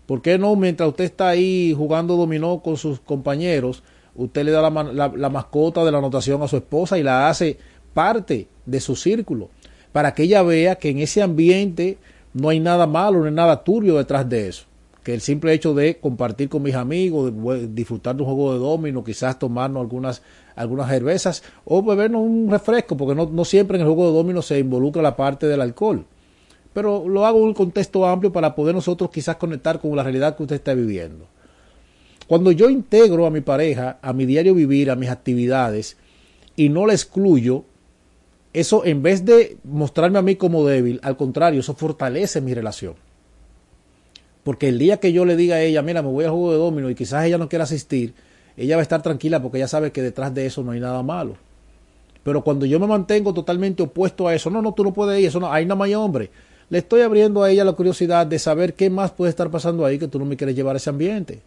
Speaker 2: ¿Por qué no mientras usted está ahí jugando dominó con sus compañeros, usted le da la, la, mascota de la anotación a su esposa y la hace parte de su círculo? Para que ella vea que en ese ambiente no hay nada malo, no hay nada turbio detrás de eso que el simple hecho de compartir con mis amigos, disfrutar de un juego de domino, quizás tomarnos algunas, algunas cervezas o bebernos un refresco, porque no, no siempre en el juego de domino se involucra la parte del alcohol. Pero lo hago en un contexto amplio para poder nosotros quizás conectar con la realidad que usted está viviendo. Cuando yo integro a mi pareja, a mi diario vivir, a mis actividades, y no la excluyo, eso en vez de mostrarme a mí como débil, al contrario, eso fortalece mi relación. Porque el día que yo le diga a ella, mira, me voy a juego de domino y quizás ella no quiera asistir, ella va a estar tranquila porque ella sabe que detrás de eso no hay nada malo. Pero cuando yo me mantengo totalmente opuesto a eso, no, no, tú no puedes ir, eso no, hay nada más hombre. Le estoy abriendo a ella la curiosidad de saber qué más puede estar pasando ahí que tú no me quieres llevar a ese ambiente.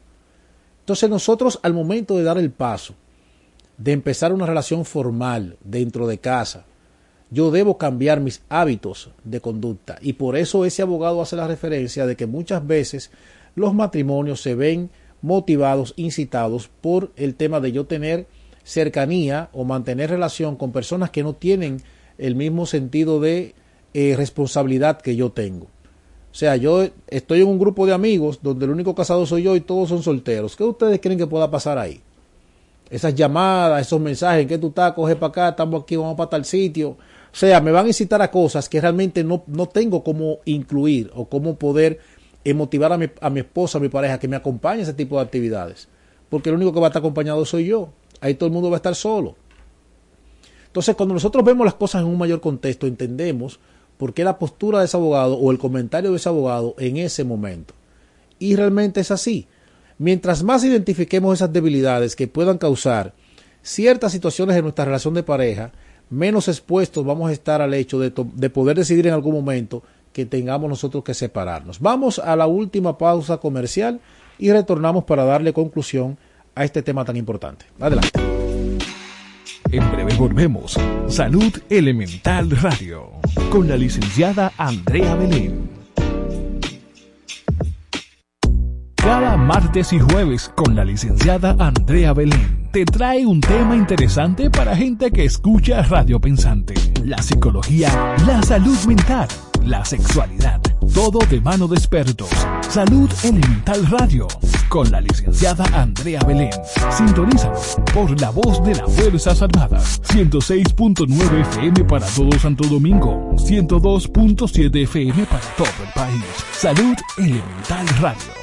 Speaker 2: Entonces nosotros al momento de dar el paso, de empezar una relación formal dentro de casa, yo debo cambiar mis hábitos de conducta. Y por eso ese abogado hace la referencia de que muchas veces los matrimonios se ven motivados, incitados por el tema de yo tener cercanía o mantener relación con personas que no tienen el mismo sentido de eh, responsabilidad que yo tengo. O sea, yo estoy en un grupo de amigos donde el único casado soy yo y todos son solteros. ¿Qué ustedes creen que pueda pasar ahí? Esas llamadas, esos mensajes, que tú estás? Coge para acá, estamos aquí, vamos para tal sitio. O sea, me van a incitar a cosas que realmente no, no tengo cómo incluir o cómo poder eh, motivar a mi, a mi esposa, a mi pareja, que me acompañe a ese tipo de actividades. Porque el único que va a estar acompañado soy yo. Ahí todo el mundo va a estar solo. Entonces, cuando nosotros vemos las cosas en un mayor contexto, entendemos por qué la postura de ese abogado o el comentario de ese abogado en ese momento. Y realmente es así. Mientras más identifiquemos esas debilidades que puedan causar ciertas situaciones en nuestra relación de pareja, menos expuestos vamos a estar al hecho de, de poder decidir en algún momento que tengamos nosotros que separarnos. Vamos a la última pausa comercial y retornamos para darle conclusión a este tema tan importante. Adelante.
Speaker 1: En breve volvemos. Salud Elemental Radio con la licenciada Andrea Belén. Cada martes y jueves con la licenciada Andrea Belén te trae un tema interesante para gente que escucha Radio Pensante, la psicología, la salud mental, la sexualidad, todo de mano de expertos. Salud Elemental Radio con la licenciada Andrea Belén. Sintonízanos por la voz de las Fuerzas Armadas. 106.9 FM para todo Santo Domingo. 102.7 FM para todo el país. Salud Elemental Radio.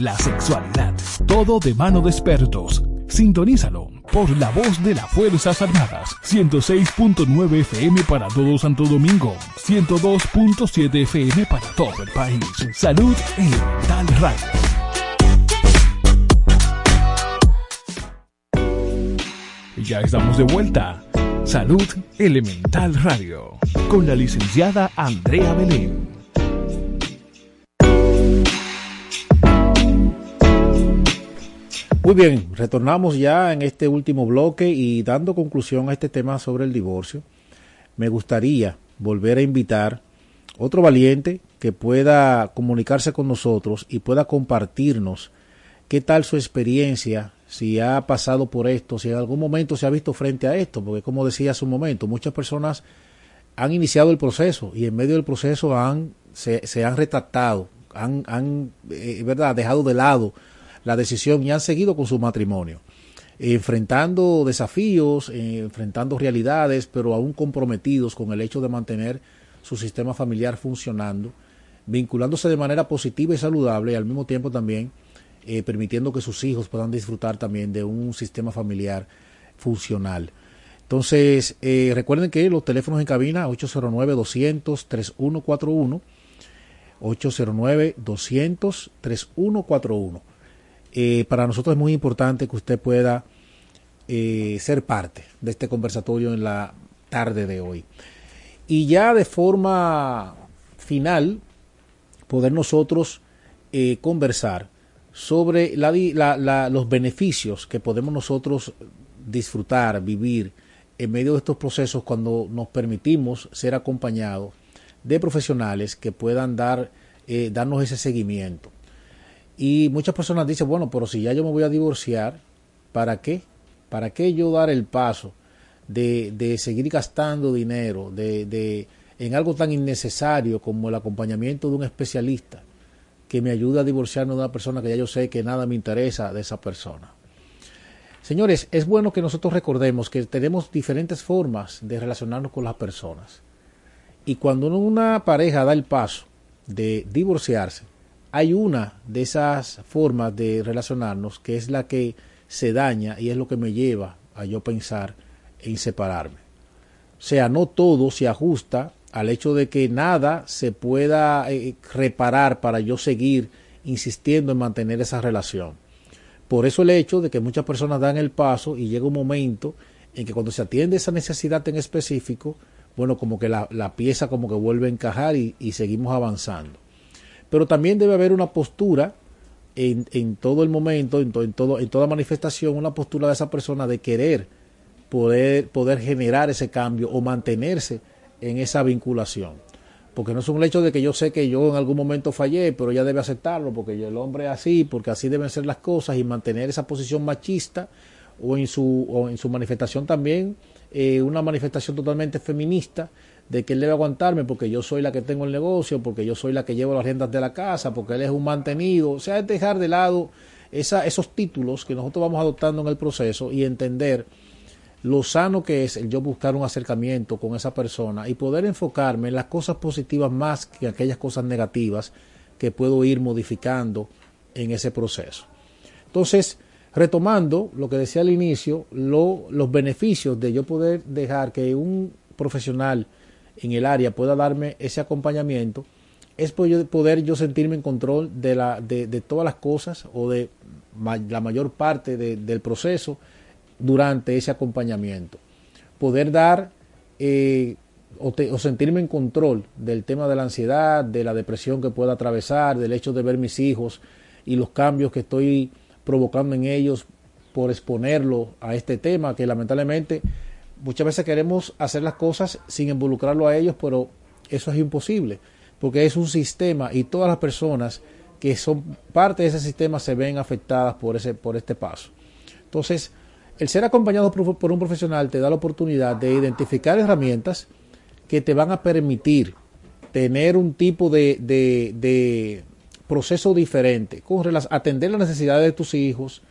Speaker 1: la sexualidad, todo de mano de expertos. Sintonízalo por la voz de las Fuerzas Armadas, 106.9 FM para todo Santo Domingo, 102.7 FM para todo el país. Salud Elemental Radio. Ya estamos de vuelta. Salud Elemental Radio, con la licenciada Andrea Belén.
Speaker 2: Muy bien, retornamos ya en este último bloque y dando conclusión a este tema sobre el divorcio, me gustaría volver a invitar otro valiente que pueda comunicarse con nosotros y pueda compartirnos qué tal su experiencia, si ha pasado por esto, si en algún momento se ha visto frente a esto, porque como decía hace un momento, muchas personas han iniciado el proceso y en medio del proceso han, se, se han retractado, han, han eh, ¿verdad? dejado de lado la decisión y han seguido con su matrimonio, enfrentando desafíos, eh, enfrentando realidades, pero aún comprometidos con el hecho de mantener su sistema familiar funcionando, vinculándose de manera positiva y saludable y al mismo tiempo también eh, permitiendo que sus hijos puedan disfrutar también de un sistema familiar funcional. Entonces, eh, recuerden que los teléfonos en cabina 809-200-3141, 809-200-3141. Eh, para nosotros es muy importante que usted pueda eh, ser parte de este conversatorio en la tarde de hoy. Y ya de forma final, poder nosotros eh, conversar sobre los beneficios que podemos nosotros disfrutar, vivir en medio de estos procesos cuando nos permitimos ser acompañados de profesionales que puedan dar, darnos ese seguimiento. Y muchas personas dicen, bueno, pero si ya yo me voy a divorciar, ¿para qué? ¿Para qué yo dar el paso de, de seguir gastando dinero de, de, en algo tan innecesario como el acompañamiento de un especialista que me ayude a divorciarme de una persona que ya yo sé que nada me interesa de esa persona? Señores, es bueno que nosotros recordemos que tenemos diferentes formas de relacionarnos con las personas. Y cuando una pareja da el paso de divorciarse, hay una de esas formas de relacionarnos que es la que se daña y es lo que me lleva a yo pensar en separarme. O sea, no todo se ajusta al hecho de que nada se pueda eh, reparar para yo seguir insistiendo en mantener esa relación. Por eso el hecho de que muchas personas dan el paso y llega un momento en que cuando se atiende esa necesidad en específico, bueno, como que la, pieza como que vuelve a encajar y seguimos avanzando pero también debe haber una postura en, en todo el momento, en, en, todo, en toda manifestación, una postura de esa persona de querer poder, poder generar ese cambio o mantenerse en esa vinculación. Porque no es un hecho de que yo sé que yo en algún momento fallé, pero ella debe aceptarlo, porque el hombre es así, porque así deben ser las cosas, y mantener esa posición machista o en su, o en su manifestación también, eh, una manifestación totalmente feminista, de que él debe aguantarme porque yo soy la que tengo el negocio, porque yo soy la que llevo las riendas de la casa, porque él es un mantenido. O sea, es dejar de lado esa, esos títulos que nosotros vamos adoptando en el proceso y entender lo sano que es el yo buscar un acercamiento con esa persona y poder enfocarme en las cosas positivas más que aquellas cosas negativas que puedo ir modificando en ese proceso. Entonces, retomando lo que decía al inicio, lo, los beneficios de yo poder dejar que un profesional en el área pueda darme ese acompañamiento, es poder yo sentirme en control de, la, de, todas las cosas o de la mayor parte del proceso durante ese acompañamiento. Poder dar eh, o, o, sentirme en control del tema de la ansiedad, de la depresión que pueda atravesar, del hecho de ver mis hijos y los cambios que estoy provocando en ellos por exponerlo a este tema que lamentablemente muchas veces queremos hacer las cosas sin involucrarlo a ellos, pero eso es imposible, porque es un sistema y todas las personas que son parte de ese sistema se ven afectadas por, ese, por este paso. Entonces, el ser acompañado por, un profesional te da la oportunidad de identificar herramientas que te van a permitir tener un tipo de, de, proceso diferente, con atender las necesidades de tus hijos,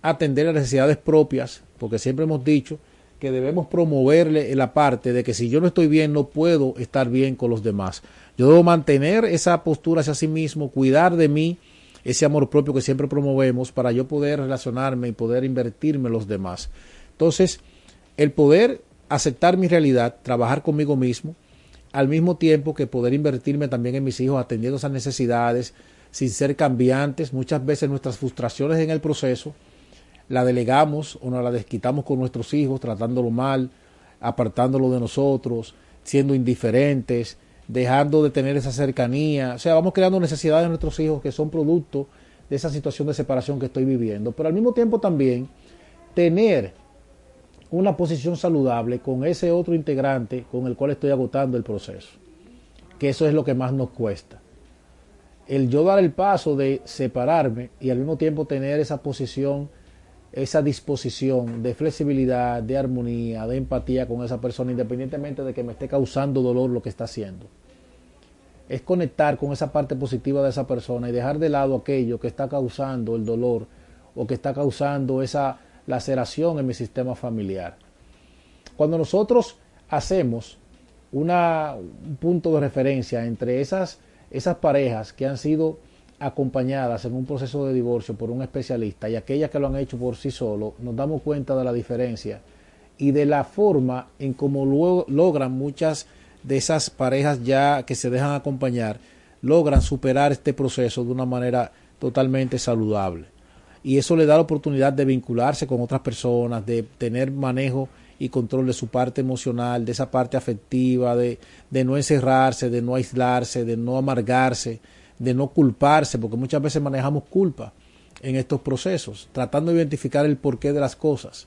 Speaker 2: atender las necesidades propias, porque siempre hemos dicho que debemos promoverle la parte de que si yo no estoy bien, no puedo estar bien con los demás. Yo debo mantener esa postura hacia sí mismo, cuidar de mí ese amor propio que siempre promovemos para yo poder relacionarme y poder invertirme en los demás. Entonces, el poder aceptar mi realidad, trabajar conmigo mismo, al mismo tiempo que poder invertirme también en mis hijos atendiendo esas necesidades sin ser cambiantes. Muchas veces nuestras frustraciones en el proceso la delegamos o nos la desquitamos con nuestros hijos, tratándolo mal, apartándolo de nosotros, siendo indiferentes, dejando de tener esa cercanía. O sea, vamos creando necesidades de nuestros hijos que son producto de esa situación de separación que estoy viviendo. Pero al mismo tiempo también tener una posición saludable con ese otro integrante con el cual estoy agotando el proceso. Que eso es lo que más nos cuesta. El yo dar el paso de separarme y al mismo tiempo tener esa posición esa disposición de flexibilidad, de armonía, de empatía con esa persona, independientemente de que me esté causando dolor lo que está haciendo. Es conectar con esa parte positiva de esa persona y dejar de lado aquello que está causando el dolor o que está causando esa laceración en mi sistema familiar. Cuando nosotros hacemos un punto de referencia entre esas, esas parejas que han sido acompañadas en un proceso de divorcio por un especialista y aquellas que lo han hecho por sí solo, nos damos cuenta de la diferencia y de la forma en cómo luego logran muchas de esas parejas ya que se dejan acompañar, logran superar este proceso de una manera totalmente saludable. Y eso le da la oportunidad de vincularse con otras personas, de tener manejo y control de su parte emocional, de esa parte afectiva, de, de no encerrarse, de no aislarse, de no amargarse, de no culparse, porque muchas veces manejamos culpa en estos procesos, tratando de identificar el porqué de las cosas.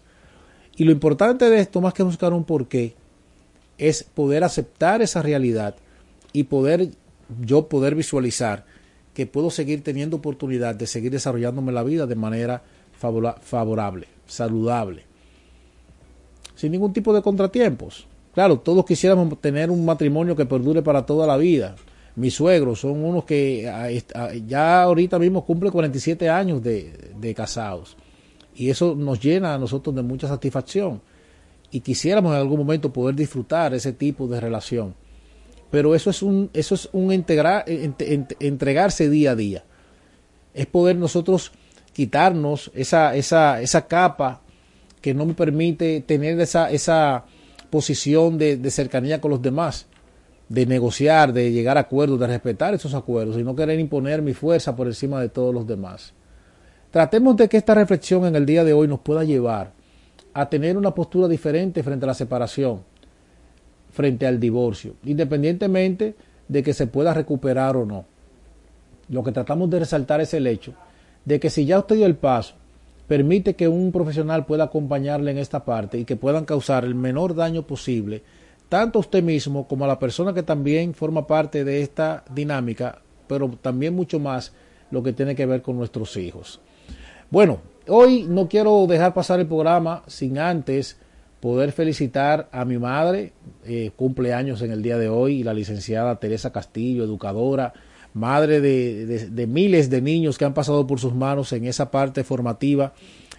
Speaker 2: Y lo importante de esto, más que buscar un porqué, es poder aceptar esa realidad y poder yo poder visualizar que puedo seguir teniendo oportunidad de seguir desarrollándome la vida de manera favorable, saludable, sin ningún tipo de contratiempos. Claro, todos quisiéramos tener un matrimonio que perdure para toda la vida, mis suegros son unos que ah, ah, ya ahorita mismo cumple 47 años de, casados. Y eso nos llena a nosotros de mucha satisfacción. Y quisiéramos en algún momento poder disfrutar ese tipo de relación. Pero eso es un, eso es un entregarse día a día. Es poder nosotros quitarnos esa, esa, esa capa que no me permite tener esa, esa posición de cercanía con los demás de negociar, de llegar a acuerdos, de respetar esos acuerdos y no querer imponer mi fuerza por encima de todos los demás. Tratemos de que esta reflexión en el día de hoy nos pueda llevar a tener una postura diferente frente a la separación, frente al divorcio, independientemente de que se pueda recuperar o no. Lo que tratamos de resaltar es el hecho de que si ya usted dio el paso, permite que un profesional pueda acompañarle en esta parte y que puedan causar el menor daño posible tanto a usted mismo como a la persona que también forma parte de esta dinámica, pero también mucho más lo que tiene que ver con nuestros hijos. Bueno, hoy no quiero dejar pasar el programa sin antes poder felicitar a mi madre, eh, cumpleaños en el día de hoy, la licenciada Teresa Castillo, educadora, madre de, de miles de niños que han pasado por sus manos en esa parte formativa.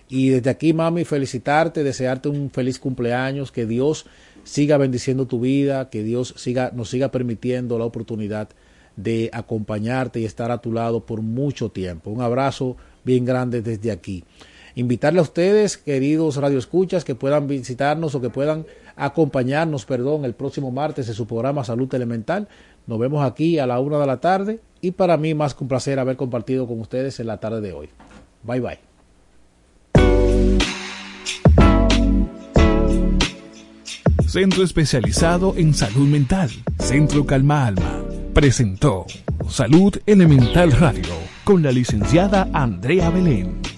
Speaker 2: Y desde aquí, mami, felicitarte, desearte un feliz cumpleaños, que Dios siga bendiciendo tu vida, que Dios siga, nos siga permitiendo la oportunidad de acompañarte y estar a tu lado por mucho tiempo. Un abrazo bien grande desde aquí. Invitarle a ustedes, queridos radioescuchas, que puedan visitarnos o que puedan acompañarnos, perdón, el próximo martes en su programa Salud Elemental. Nos vemos aquí a la una de la tarde y para mí más que un placer haber compartido con ustedes en la tarde de hoy. Bye bye.
Speaker 1: Centro especializado en salud mental, Centro Calma Alma, presentó Salud Elemental Radio con la licenciada Andrea Belén.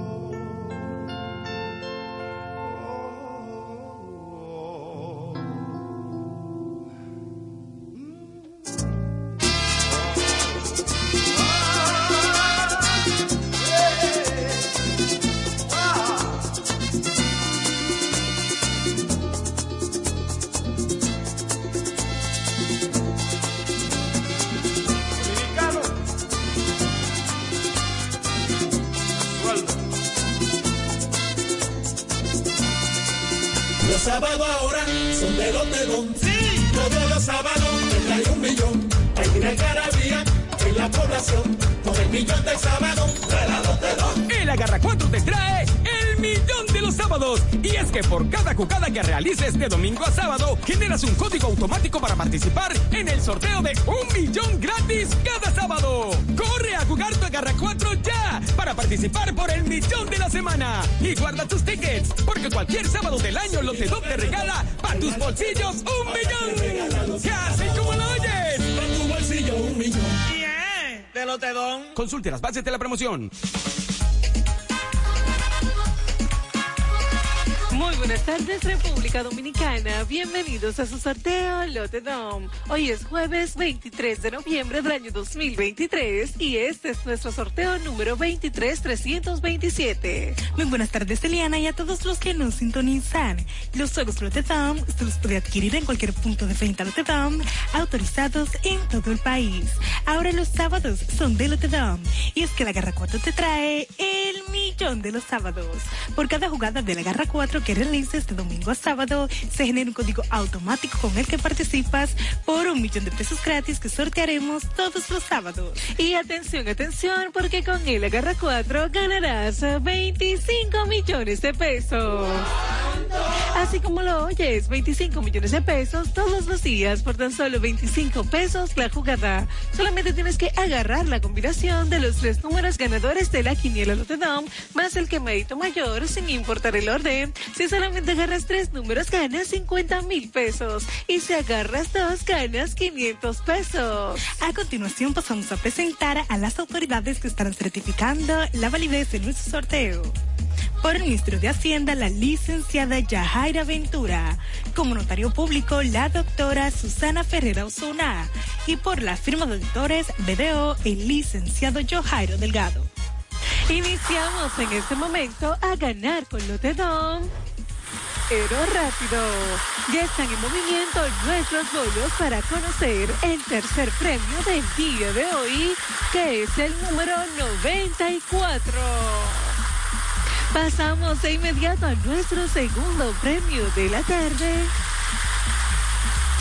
Speaker 4: Los sábados ahora son de los dedón. Sí. Todos los sábados hay un millón. Hay una garabía en la población. Con el millón de sábados de la los dedón.
Speaker 5: El Agarra 4 te trae el millón de los sábados. Y es que por cada jugada que realices de domingo a sábado, generas un código automático para participar en el sorteo de un millón gratis cada sábado. Corre a jugar tu Agarra 4 ya para participar por el millón de la semana. Y guarda tus tickets, porque cualquier sábado del año Lotedop te regala para tus bolsillos un millón. Casi como lo oyes.
Speaker 4: Para tu bolsillo un millón.
Speaker 5: De Lotedón. Consulte las bases de la promoción.
Speaker 6: Buenas tardes, República Dominicana. Bienvenidos a su sorteo Lotedom. Hoy es jueves 23 de noviembre del año 2023 y este es nuestro sorteo número 23327.
Speaker 7: Muy buenas tardes, Eliana, y a todos los que nos sintonizan. Los juegos Lotedom usted los puede adquirir en cualquier punto de venta Lotedom, autorizados en todo el país. Ahora los sábados son de Lotedom, y es que la Garra 4 te trae el millón de los sábados. Por cada jugada de la Garra 4 que realices de domingo a sábado, se genera un código automático con el que participas por un millón de pesos gratis que sortearemos todos los sábados.
Speaker 6: Y atención, atención, porque con el Agarra 4 ganarás 25 millones de pesos. Así como lo oyes, 25 millones de pesos todos los días por tan solo 25 pesos la jugada. Solamente tienes que agarrar la combinación de los tres números ganadores de la quiniela Lotedom más el quemadito mayor sin importar el orden. Si solamente agarras tres números ganas 50 mil pesos y si agarras dos ganas 500 pesos.
Speaker 7: A continuación pasamos a presentar a las autoridades que estarán certificando la validez de nuestro sorteo. Por el Ministerio de Hacienda, la licenciada Yajaira Ventura. Como notario público, la doctora Susana Ferreira Osuna. Y por la firma de auditores BDO, el licenciado Jojairo Delgado.
Speaker 6: Iniciamos en este momento a ganar con Lotedom. Pero rápido, ya están en movimiento nuestros bolos para conocer el tercer premio del día de hoy, que es el número 94. Pasamos de inmediato a nuestro segundo premio de la tarde.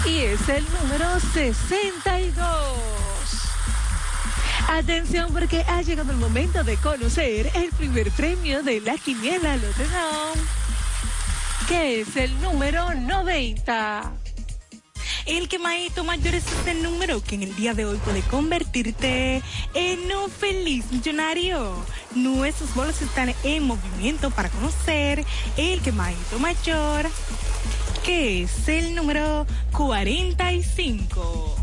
Speaker 6: Y es el número 62. Atención porque ha llegado el momento de conocer el primer premio de la quiniela Lotedom, que es el número 90.
Speaker 7: El quemadito mayor es el número que en el día de hoy puede convertirte en un feliz millonario. Nuestros bolos están en movimiento para conocer el quemadito mayor, que es el número 45.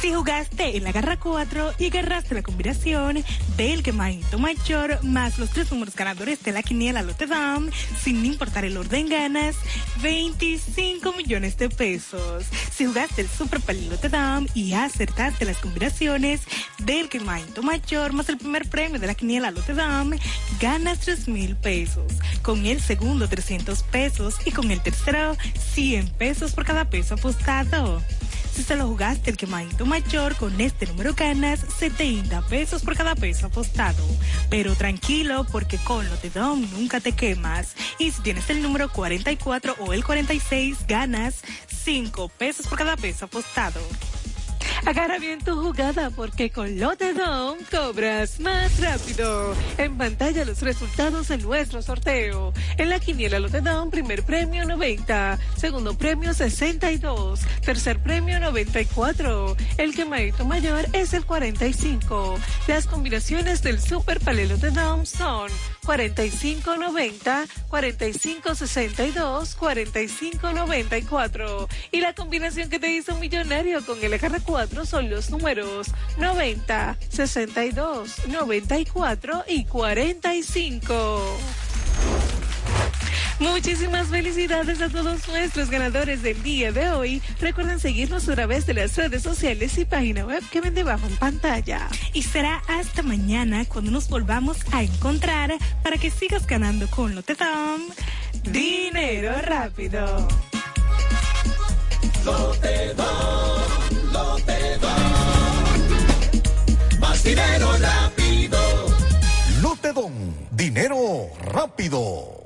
Speaker 7: Si jugaste en la garra 4 y agarraste la combinación del quemadito mayor más los tres números ganadores de la quiniela Lotedom, sin importar el orden ganas, 25 millones de pesos. Si jugaste el Super Palillo Lotedom y acertaste las combinaciones del quemadito mayor más el primer premio de la quiniela Lotedom, ganas 3 mil pesos. Con el segundo 300 pesos y con el tercero 100 pesos por cada peso apostado. Si se lo jugaste el quemadito mayor, con este número ganas 70 pesos por cada peso apostado. Pero tranquilo, porque con Lotedom nunca te quemas. Y si tienes el número 44 o el 46, ganas 5 pesos por cada peso apostado.
Speaker 6: Agarra bien tu jugada porque con Lotedom cobras más rápido. En pantalla los resultados de nuestro sorteo. En la quiniela Lotedom, primer premio 90, segundo premio 62, tercer premio 94. El quemadito mayor es el 45. Las combinaciones del Super Palé Lotedom son 4590, 4562, 4594. Y la combinación que te hizo un millonario con el LR4 son los números 90, 62, 94 y 45. Muchísimas felicidades a todos nuestros ganadores del día de hoy. Recuerden seguirnos a través de las redes sociales y página web que ven debajo en pantalla.
Speaker 7: Y será hasta mañana cuando nos volvamos a encontrar para que sigas ganando con Lotedom.
Speaker 6: Dinero rápido.
Speaker 4: Lotedom, Lotedom. Más dinero rápido.
Speaker 8: Lotedom, dinero rápido.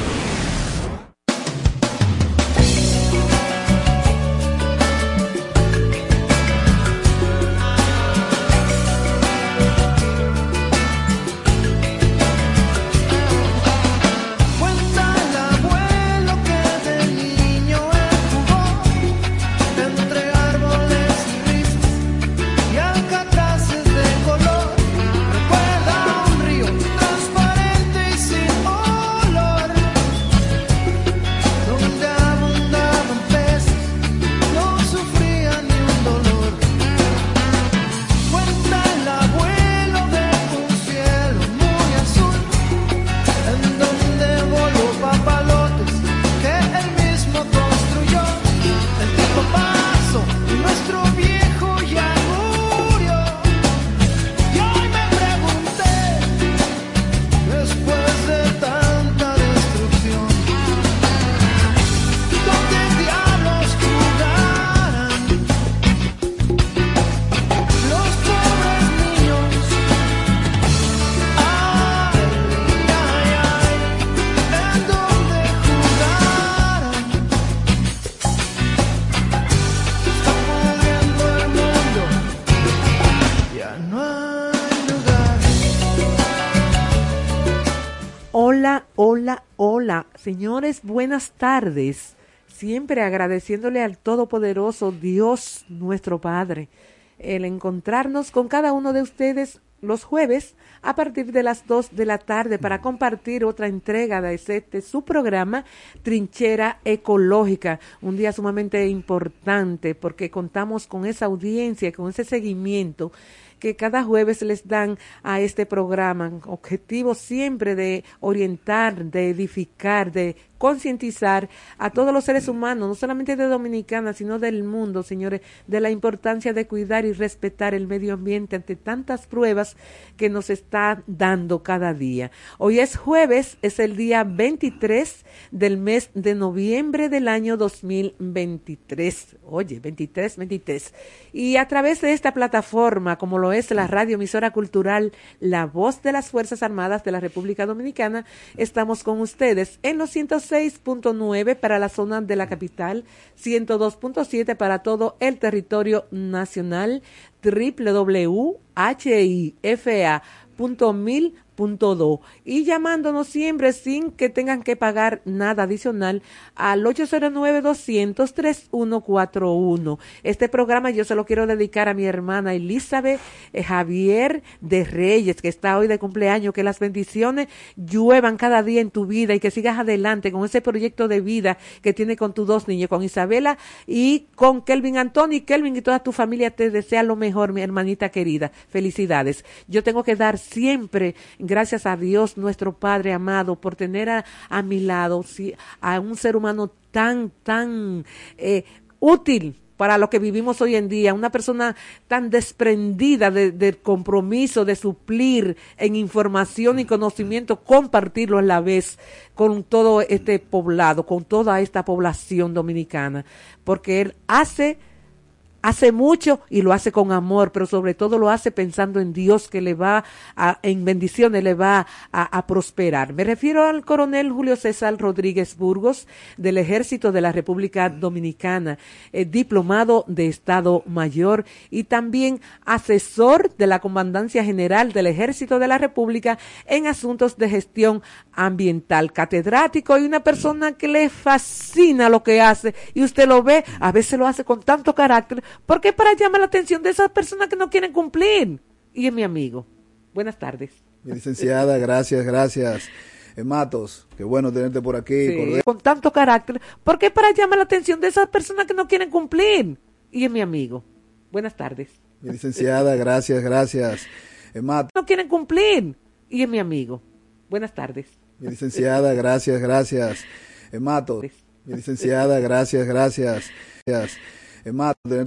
Speaker 9: Buenas tardes. Siempre agradeciéndole al Todopoderoso Dios nuestro Padre el encontrarnos con cada uno de ustedes los jueves a partir de las 2 de la tarde para compartir otra entrega de este su programa Trinchera Ecológica, un día sumamente importante porque contamos con esa audiencia, con ese seguimiento que cada jueves les dan a este programa, objetivo siempre de orientar, de edificar, de concientizar a todos los seres humanos, no solamente de Dominicana, sino del mundo, señores, de la importancia de cuidar y respetar el medio ambiente ante tantas pruebas que nos está dando cada día. Hoy es jueves, es el día 23 del mes de noviembre del año 2023. Oye, 23, 23. Y a través de esta plataforma, como lo es la radio emisora cultural La Voz de las Fuerzas Armadas de la República Dominicana, estamos con ustedes en los 106.9 para la zona de la capital, 102.7 para todo el territorio nacional, www.hifa.mil.do y llamándonos siempre sin que tengan que pagar nada adicional al 809-200-3141. Este programa yo se lo quiero dedicar a mi hermana Elizabeth eh, Javier de Reyes, que está hoy de cumpleaños, que las bendiciones lluevan cada día en tu vida y que sigas adelante con ese proyecto de vida que tiene con tus dos niños, con Isabela y con Kelvin Antonio y Kelvin y toda tu familia te desea lo mejor, mi hermanita querida. Felicidades. Yo tengo que dar siempre gracias a Dios, nuestro Padre amado, por tener a, a mi lado a un ser humano tan, tan eh, útil para lo que vivimos hoy en día, una persona tan desprendida de- del compromiso de suplir en información y conocimiento, compartirlo a la vez con todo este poblado, con toda esta población dominicana, porque él hace hace mucho y lo hace con amor, pero sobre todo lo hace pensando en Dios que le va a, en bendiciones, le va a, prosperar. Me refiero al coronel Julio César Rodríguez Burgos del Ejército de la República Dominicana, eh, diplomado de Estado Mayor y también asesor de la Comandancia General del Ejército de la República en asuntos de gestión ambiental, catedrático y una persona que le fascina lo que hace y usted lo ve, a veces lo hace con tanto carácter, porque para llamar la atención de esas personas que no quieren cumplir. Y es mi amigo. Buenas tardes.
Speaker 10: Mi licenciada, gracias, gracias. Eh, Matos, qué bueno tenerte por aquí.
Speaker 9: Sí, con tanto carácter, porque para llamar la atención de esas personas que no quieren cumplir. Y es mi amigo. Buenas tardes.
Speaker 10: Mi licenciada, gracias, gracias. Eh, Matos.
Speaker 9: No quieren cumplir. Y es mi amigo. Buenas tardes.
Speaker 10: Mi licenciada, gracias, gracias. Eh, Matos. Mi licenciada, gracias, gracias. gracias. Matos, tenerte